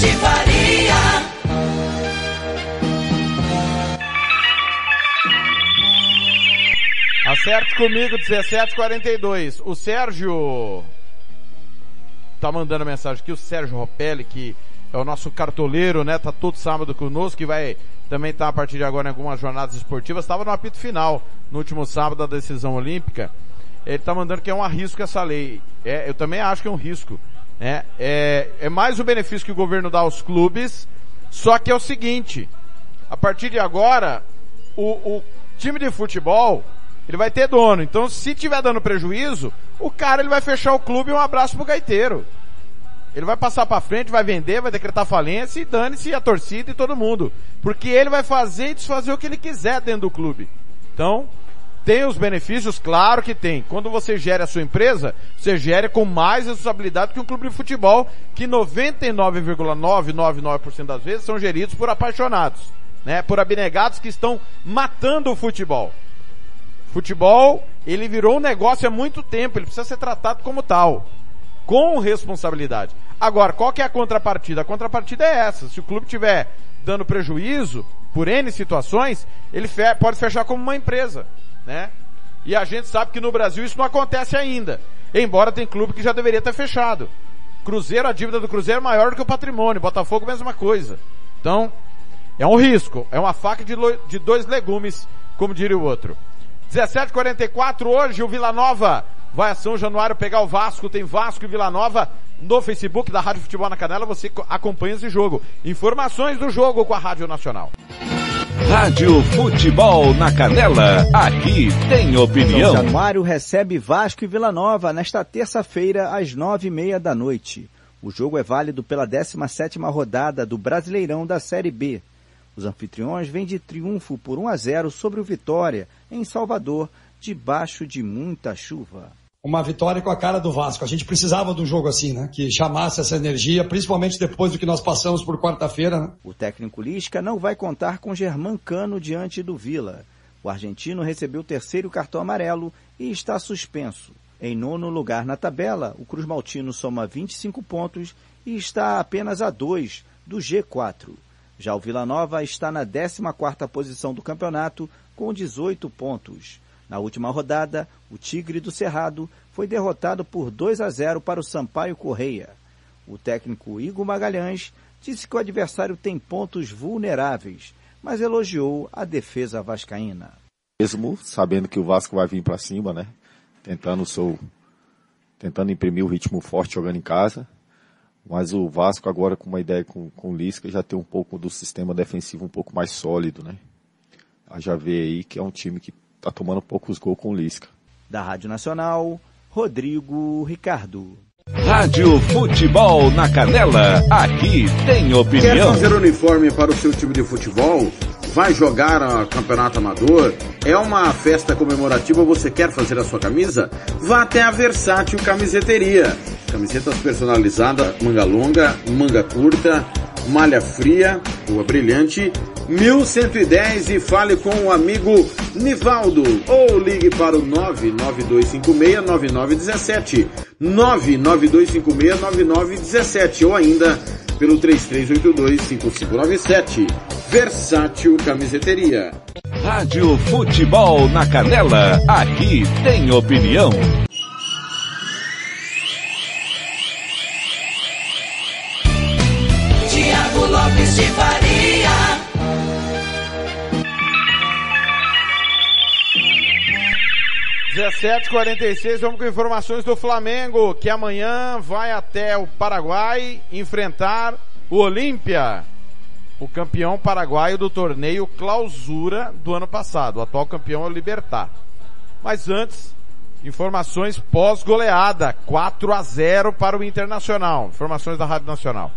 De Faria. Acerte comigo, 1742. O Sérgio tá mandando mensagem aqui, o Sérgio Ropelli, que é o nosso cartoleiro, né? Tá todo sábado conosco, que vai também estar tá, a partir de agora em algumas jornadas esportivas. Estava no apito final, no último sábado da decisão olímpica. Ele tá mandando que é um arrisco essa lei. É, eu também acho que é um risco. É, é, é mais o benefício que o governo dá aos clubes, só que é o seguinte, a partir de agora, o, o time de futebol, ele vai ter dono. Então, se tiver dando prejuízo, o cara ele vai fechar o clube e um abraço pro gaiteiro. Ele vai passar para frente, vai vender, vai decretar falência e dane-se a torcida e todo mundo. Porque ele vai fazer e desfazer o que ele quiser dentro do clube. Então, tem os benefícios? Claro que tem. Quando você gera a sua empresa, você gera com mais responsabilidade que um clube de futebol, que 99,999% das vezes são geridos por apaixonados, né? Por abnegados que estão matando o futebol. Futebol, ele virou um negócio há muito tempo, ele precisa ser tratado como tal. Com responsabilidade. Agora, qual que é a contrapartida? A contrapartida é essa. Se o clube tiver dando prejuízo, por N situações, ele fe pode fechar como uma empresa né? E a gente sabe que no Brasil isso não acontece ainda. Embora tem clube que já deveria ter fechado. Cruzeiro, a dívida do Cruzeiro é maior do que o patrimônio. Botafogo, mesma coisa. Então, é um risco. É uma faca de, de dois legumes, como diria o outro. 17:44 hoje o Vila Nova vai a São Januário pegar o Vasco. Tem Vasco e Vila Nova no Facebook da Rádio Futebol na Canela. Você acompanha esse jogo. Informações do jogo com a Rádio Nacional. Rádio Futebol na Canela, aqui tem opinião. São Januário recebe Vasco e Vila Nova nesta terça-feira às nove e meia da noite. O jogo é válido pela 17ª rodada do Brasileirão da Série B. Os anfitriões vêm de triunfo por 1 a 0 sobre o Vitória, em Salvador, debaixo de muita chuva uma vitória com a cara do Vasco. A gente precisava de um jogo assim, né? Que chamasse essa energia, principalmente depois do que nós passamos por quarta-feira. Né? O técnico Lisca não vai contar com Germán Cano diante do Vila. O argentino recebeu o terceiro cartão amarelo e está suspenso. Em nono lugar na tabela, o Cruz Maltino soma 25 pontos e está apenas a dois do G4. Já o Vila Nova está na 14ª posição do campeonato com 18 pontos. Na última rodada, o Tigre do Cerrado foi derrotado por 2 a 0 para o Sampaio Correia. O técnico Igor Magalhães disse que o adversário tem pontos vulneráveis, mas elogiou a defesa vascaína. Mesmo sabendo que o Vasco vai vir para cima, né? Tentando seu tentando imprimir o ritmo forte jogando em casa. Mas o Vasco agora com uma ideia com, com o Lisca já tem um pouco do sistema defensivo um pouco mais sólido, né? Já vê aí que é um time que tá tomando poucos gols com o Lisca. Da Rádio Nacional, Rodrigo Ricardo. Rádio Futebol na Canela, aqui tem opinião. Quer fazer uniforme para o seu time de futebol? Vai jogar a campeonato amador? É uma festa comemorativa, você quer fazer a sua camisa? Vá até a Versátil Camiseteria. Camisetas personalizadas, manga longa, manga curta, malha fria, rua brilhante 1110 e fale com o amigo Nivaldo. Ou ligue para o 992569917 992569917 ou ainda pelo 33825597 Versátil Camiseteria. Rádio Futebol na Canela. Aqui tem opinião 17:46 vamos com informações do Flamengo, que amanhã vai até o Paraguai enfrentar o Olímpia, o campeão paraguaio do torneio Clausura do ano passado. O atual campeão é o Libertar. Mas antes, informações pós-goleada, 4 a 0 para o Internacional. Informações da Rádio Nacional.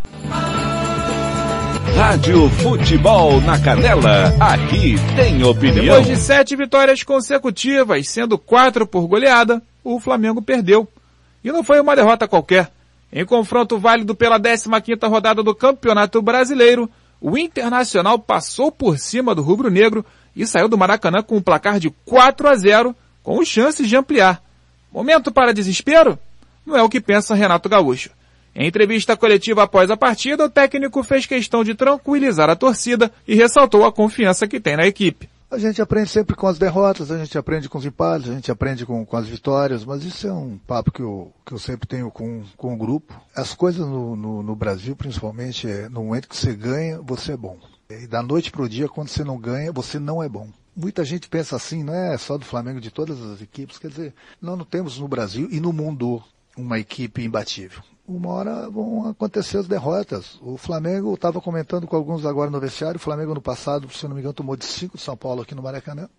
Rádio Futebol na Canela, aqui tem opinião. Depois de sete vitórias consecutivas, sendo quatro por goleada, o Flamengo perdeu. E não foi uma derrota qualquer. Em confronto válido pela 15ª rodada do Campeonato Brasileiro, o Internacional passou por cima do Rubro Negro e saiu do Maracanã com um placar de 4 a 0, com chances de ampliar. Momento para desespero? Não é o que pensa Renato Gaúcho. Em entrevista coletiva após a partida, o técnico fez questão de tranquilizar a torcida e ressaltou a confiança que tem na equipe. A gente aprende sempre com as derrotas, a gente aprende com os empates, a gente aprende com, com as vitórias, mas isso é um papo que eu, que eu sempre tenho com, com o grupo. As coisas no, no, no Brasil, principalmente, é no momento que você ganha, você é bom. E da noite para o dia, quando você não ganha, você não é bom. Muita gente pensa assim, não é só do Flamengo, de todas as equipes. Quer dizer, nós não temos no Brasil e no mundo uma equipe imbatível uma hora vão acontecer as derrotas. O Flamengo, estava comentando com alguns agora no vestiário, o Flamengo no passado, se não me engano, tomou de 5 de São Paulo aqui no Maracanã.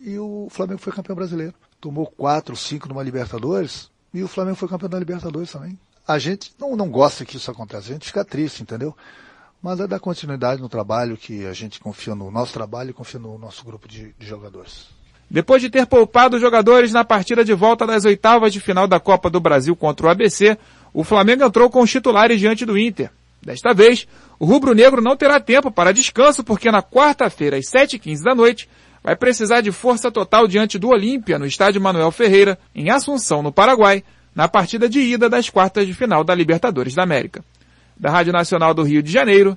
E o Flamengo foi campeão brasileiro. Tomou 4, 5 numa Libertadores. E o Flamengo foi campeão da Libertadores também. A gente não, não gosta que isso aconteça, a gente fica triste, entendeu? Mas é dar continuidade no trabalho que a gente confia no nosso trabalho e confia no nosso grupo de, de jogadores. Depois de ter poupado os jogadores na partida de volta das oitavas de final da Copa do Brasil contra o ABC, o Flamengo entrou com os titulares diante do Inter. Desta vez, o rubro-negro não terá tempo para descanso porque na quarta-feira, às 7h15 da noite, vai precisar de força total diante do Olímpia, no estádio Manuel Ferreira, em Assunção, no Paraguai, na partida de ida das quartas de final da Libertadores da América. Da Rádio Nacional do Rio de Janeiro,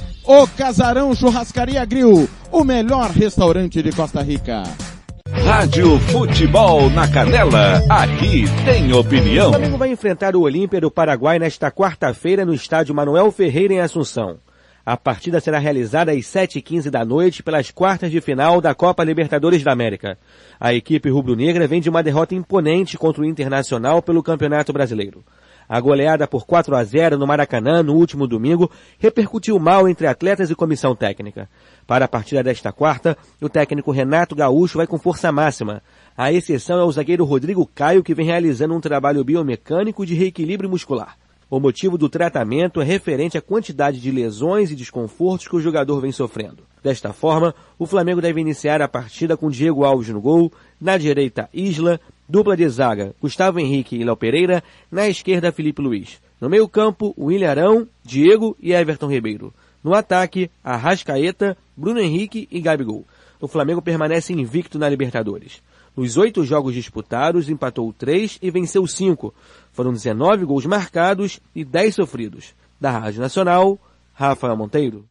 O Casarão Churrascaria Grill, o melhor restaurante de Costa Rica. Rádio Futebol na Canela, aqui tem O opinião. Flamengo vai enfrentar o Olímpia do Paraguai nesta quarta-feira no estádio Manuel Ferreira em Assunção. A partida será realizada às 7h15 da noite pelas quartas de final da Copa Libertadores da América. A equipe rubro-negra vem de uma derrota imponente contra o Internacional pelo Campeonato Brasileiro. A goleada por 4 a 0 no Maracanã no último domingo repercutiu mal entre atletas e comissão técnica. Para a partida desta quarta, o técnico Renato Gaúcho vai com força máxima. A exceção é o zagueiro Rodrigo Caio, que vem realizando um trabalho biomecânico de reequilíbrio muscular. O motivo do tratamento é referente à quantidade de lesões e desconfortos que o jogador vem sofrendo. Desta forma, o Flamengo deve iniciar a partida com Diego Alves no gol, na direita Isla, dupla de zaga Gustavo Henrique e Léo Pereira, na esquerda Felipe Luiz. No meio campo, William Arão, Diego e Everton Ribeiro. No ataque, Arrascaeta, Bruno Henrique e Gabigol. O Flamengo permanece invicto na Libertadores. Nos oito jogos disputados, empatou três e venceu cinco. Foram 19 gols marcados e 10 sofridos. Da Rádio Nacional, Rafael Monteiro.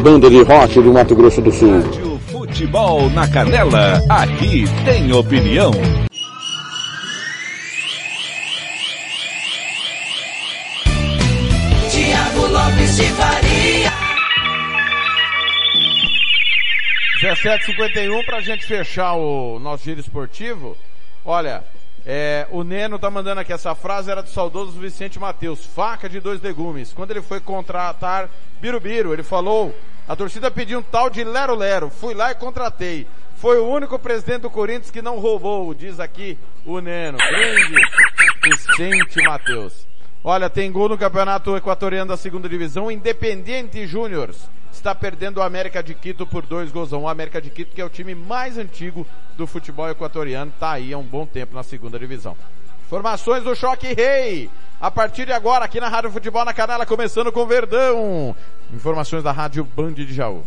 banda de rock do Mato Grosso do Sul. Futebol na Canela, aqui tem opinião. Tiago Lopes de Faria. 17h51 pra gente fechar o nosso giro esportivo. Olha, é, o Neno tá mandando aqui, essa frase era do saudoso Vicente Mateus, faca de dois legumes. Quando ele foi contratar Birubiru, ele falou, a torcida pediu um tal de Lero Lero, fui lá e contratei. Foi o único presidente do Corinthians que não roubou, diz aqui o Neno. Grande Vicente Mateus. Olha, tem gol no campeonato equatoriano da segunda divisão, Independiente Júnior está perdendo o América de Quito por dois gols a um. O América de Quito, que é o time mais antigo do futebol equatoriano, está aí há um bom tempo na segunda divisão. Informações do Choque Rei. A partir de agora, aqui na Rádio Futebol na Canela, começando com Verdão. Informações da Rádio Band de Jaú.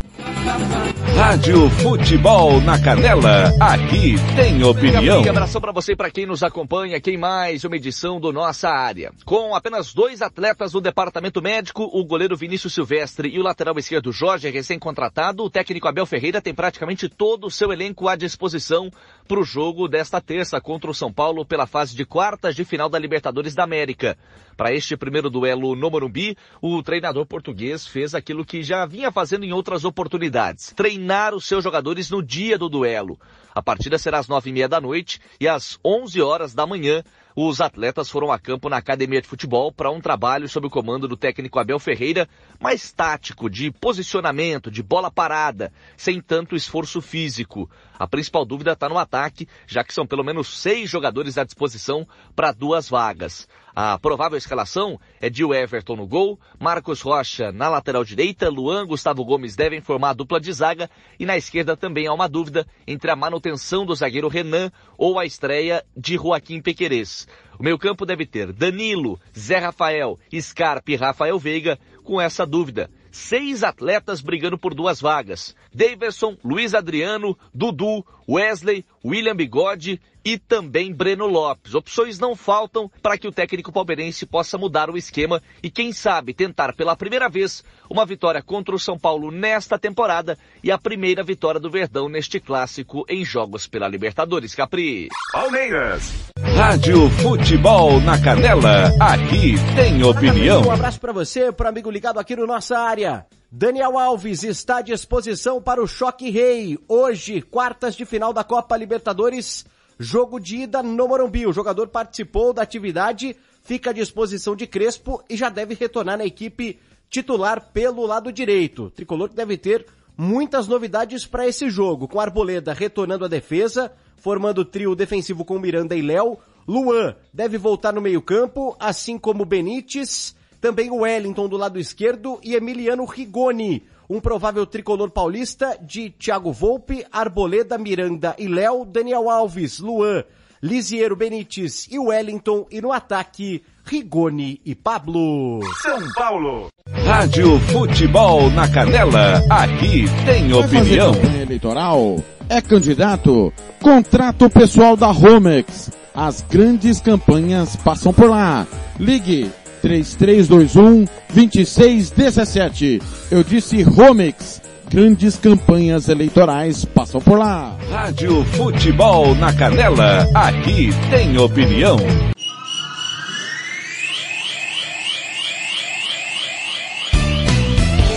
Rádio Futebol na Canela, aqui tem opinião. Um abração para você e para quem nos acompanha, quem mais uma edição do Nossa Área. Com apenas dois atletas do departamento médico, o goleiro Vinícius Silvestre e o lateral esquerdo Jorge, recém-contratado, o técnico Abel Ferreira tem praticamente todo o seu elenco à disposição para o jogo desta terça contra o São Paulo pela fase de quartas de final da Libertadores da América. Para este primeiro duelo no Morumbi, o treinador português fez aquilo que já vinha fazendo em outras oportunidades, treinar os seus jogadores no dia do duelo. A partida será às nove e meia da noite e às onze horas da manhã os atletas foram a campo na academia de futebol para um trabalho sob o comando do técnico Abel Ferreira, mais tático, de posicionamento, de bola parada, sem tanto esforço físico. A principal dúvida está no ataque, já que são pelo menos seis jogadores à disposição para duas vagas. A provável escalação é de Everton no gol, Marcos Rocha na lateral direita, Luan Gustavo Gomes devem formar a dupla de zaga e na esquerda também há uma dúvida entre a manutenção do zagueiro Renan ou a estreia de Joaquim Pequerez. O meio campo deve ter Danilo, Zé Rafael, Scarpe e Rafael Veiga com essa dúvida. Seis atletas brigando por duas vagas. Daverson, Luiz Adriano, Dudu, Wesley, William Bigode e também Breno Lopes. Opções não faltam para que o técnico palmeirense possa mudar o esquema e, quem sabe, tentar pela primeira vez uma vitória contra o São Paulo nesta temporada e a primeira vitória do Verdão neste clássico em jogos pela Libertadores. Capri. Palmeiras. Rádio Futebol na Canela, aqui tem opinião. Um abraço para você, para amigo ligado aqui no nossa área. Daniel Alves está à disposição para o Choque Rei. Hoje, quartas de final da Copa Libertadores, jogo de ida no Morumbi. O jogador participou da atividade, fica à disposição de Crespo e já deve retornar na equipe titular pelo lado direito. O tricolor deve ter muitas novidades para esse jogo, com Arboleda retornando à defesa, formando o trio defensivo com Miranda e Léo. Luan deve voltar no meio-campo, assim como Benítez, também o Wellington do lado esquerdo e Emiliano Rigoni. Um provável tricolor paulista de Thiago Volpe, Arboleda, Miranda e Léo, Daniel Alves, Luan, Lisiero Benítez e Wellington. E no ataque, Rigoni e Pablo. São Paulo. Rádio Futebol na Canela. Aqui tem opinião. eleitoral? É candidato? Contrato pessoal da Romex. As grandes campanhas passam por lá. Ligue 3321 2617. Eu disse Romex. Grandes campanhas eleitorais passam por lá. Rádio Futebol na Canela. Aqui tem opinião.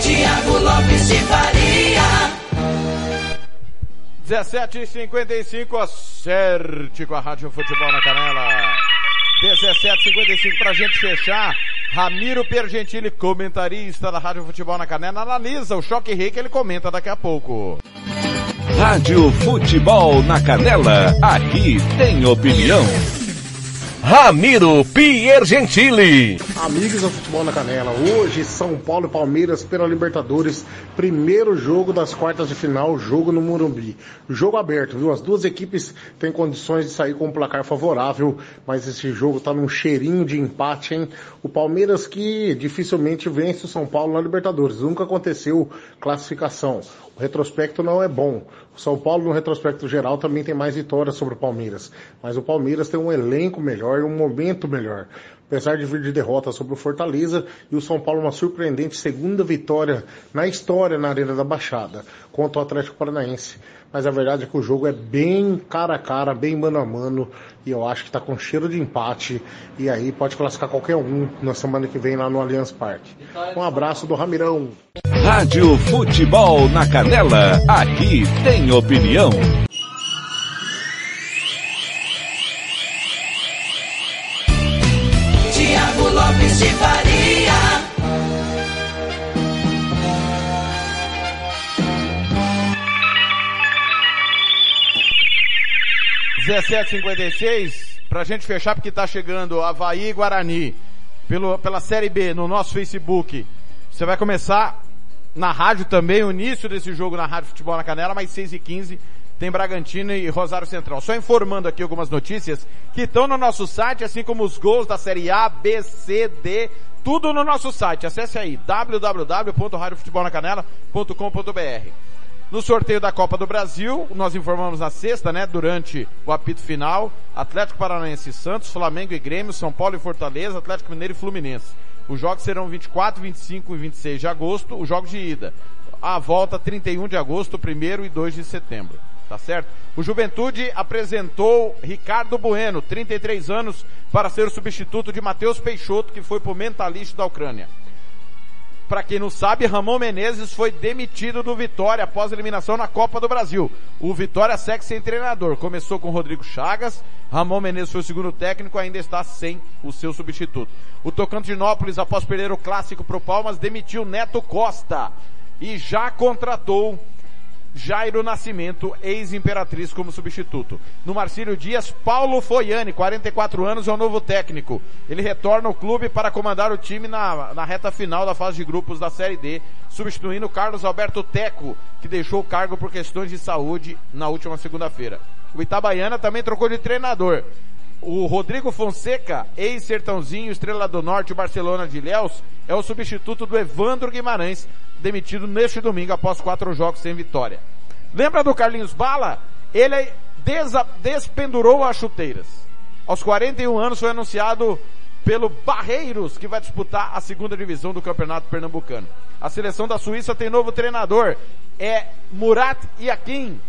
Tiago Lopes de Faria. 17h55, acerte com a Rádio Futebol na Canela. 17h55 pra gente fechar. Ramiro Pergentili, comentarista da Rádio Futebol na Canela, analisa o choque rei que ele comenta daqui a pouco. Rádio Futebol na Canela. Aqui tem opinião. Ramiro Piergentili. Amigos do Futebol na Canela, hoje São Paulo e Palmeiras pela Libertadores, primeiro jogo das quartas de final, jogo no Morumbi. Jogo aberto, viu? As duas equipes têm condições de sair com um placar favorável, mas esse jogo tá num cheirinho de empate, hein? O Palmeiras que dificilmente vence o São Paulo na Libertadores, nunca aconteceu classificação. O retrospecto não é bom. São Paulo, no retrospecto geral, também tem mais vitórias sobre o Palmeiras. Mas o Palmeiras tem um elenco melhor e um momento melhor. Apesar de vir de derrota sobre o Fortaleza e o São Paulo uma surpreendente segunda vitória na história na Arena da Baixada contra o Atlético Paranaense. Mas a verdade é que o jogo é bem cara a cara, bem mano a mano e eu acho que está com cheiro de empate e aí pode classificar qualquer um na semana que vem lá no Allianz Parque. Um abraço do Ramirão. Rádio Futebol na Canela. Aqui tem opinião. Seis pra gente fechar porque tá chegando Havaí e Guarani pelo, pela Série B no nosso Facebook. Você vai começar na rádio também, o início desse jogo na Rádio Futebol na Canela, mais 6 e 15 tem Bragantino e Rosário Central. Só informando aqui algumas notícias que estão no nosso site, assim como os gols da Série A, B, C, D, tudo no nosso site. Acesse aí www.radiofutebolnacanela.com.br. No sorteio da Copa do Brasil, nós informamos na sexta, né, durante o apito final, Atlético Paranaense e Santos, Flamengo e Grêmio, São Paulo e Fortaleza, Atlético Mineiro e Fluminense. Os jogos serão 24, 25 e 26 de agosto, os jogos de ida. A volta 31 de agosto, 1 e 2 de setembro. Tá certo? O Juventude apresentou Ricardo Bueno, 33 anos, para ser o substituto de Matheus Peixoto, que foi pro mentalista da Ucrânia. Para quem não sabe, Ramon Menezes foi demitido do Vitória após eliminação na Copa do Brasil. O Vitória segue sem treinador. Começou com Rodrigo Chagas, Ramon Menezes foi o segundo técnico, ainda está sem o seu substituto. O Tocantinópolis, após perder o clássico pro Palmas, demitiu Neto Costa e já contratou Jairo Nascimento, ex-imperatriz, como substituto. No Marcílio Dias, Paulo Foiani, 44 anos, é o novo técnico. Ele retorna ao clube para comandar o time na, na reta final da fase de grupos da Série D, substituindo Carlos Alberto Teco, que deixou o cargo por questões de saúde na última segunda-feira. O Itabaiana também trocou de treinador. O Rodrigo Fonseca, ex-Sertãozinho, Estrela do Norte, Barcelona de Léus, é o substituto do Evandro Guimarães, demitido neste domingo após quatro jogos sem vitória. Lembra do Carlinhos Bala? Ele desa- despendurou as chuteiras. Aos 41 anos foi anunciado pelo Barreiros, que vai disputar a segunda divisão do Campeonato Pernambucano. A seleção da Suíça tem novo treinador, é Murat Yakin,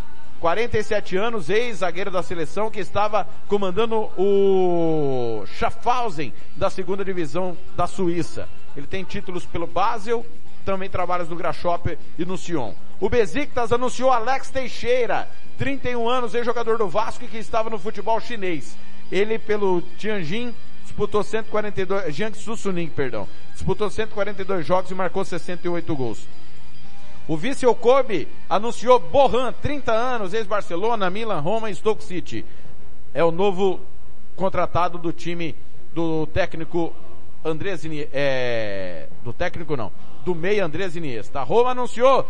47 anos, ex-zagueiro da seleção, que estava comandando o Schaffhausen da segunda divisão da Suíça. Ele tem títulos pelo Basel, também trabalha no Grasshopper e no Sion. O Besiktas anunciou Alex Teixeira, 31 anos, ex-jogador do Vasco e que estava no futebol chinês. Ele pelo Tianjin disputou 142, Jiangsu Suning, perdão, disputou 142 jogos e marcou 68 gols. O vice Okobe anunciou Bohan, 30 anos, ex-Barcelona, Milan, Roma e Stoke City. É o novo contratado do time do técnico Andrés Iniesta, é, do técnico não, do meia Andrés Iniesta. Roma anunciou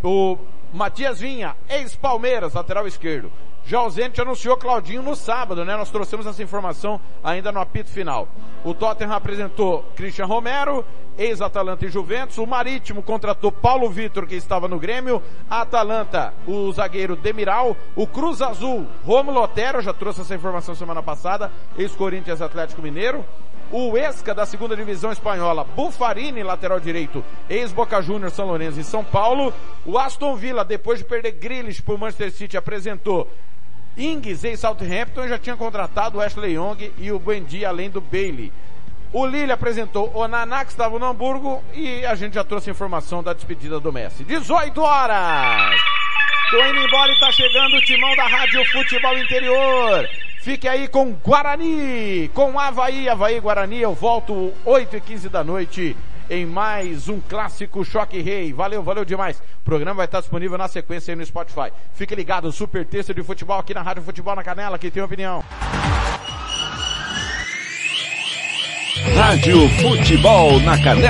o Matias Vinha, ex-Palmeiras, lateral esquerdo. Já Zenit anunciou Claudinho no sábado, né? Nós trouxemos essa informação ainda no apito final. O Tottenham apresentou Christian Romero, ex-Atalanta e Juventus. O Marítimo contratou Paulo Vitor, que estava no Grêmio. A Atalanta, o zagueiro Demiral. O Cruz Azul, Romulo Otero, já trouxe essa informação semana passada, ex-Corinthians Atlético Mineiro. O Esca da segunda divisão espanhola, Bufarini, lateral direito, ex-Boca Juniors, São Lourenço e São Paulo. O Aston Villa, depois de perder Grealish para o Manchester City, apresentou Ings, ex-Southampton, já tinha contratado o Ashley Young e o Buendia, além do Bailey. O Lille apresentou o Naná, que estava no Hamburgo, e a gente já trouxe informação da despedida do Messi. 18 horas! Tô indo embora e tá chegando o timão da Rádio Futebol Interior. Fique aí com Guarani, com Havaí, Havaí Guarani. Eu volto 8 e 15 da noite em mais um clássico Choque Rei. Valeu, valeu demais. O programa vai estar disponível na sequência aí no Spotify. Fique ligado, super texto de futebol aqui na Rádio Futebol na Canela, que tem opinião. Rádio Futebol na Canela.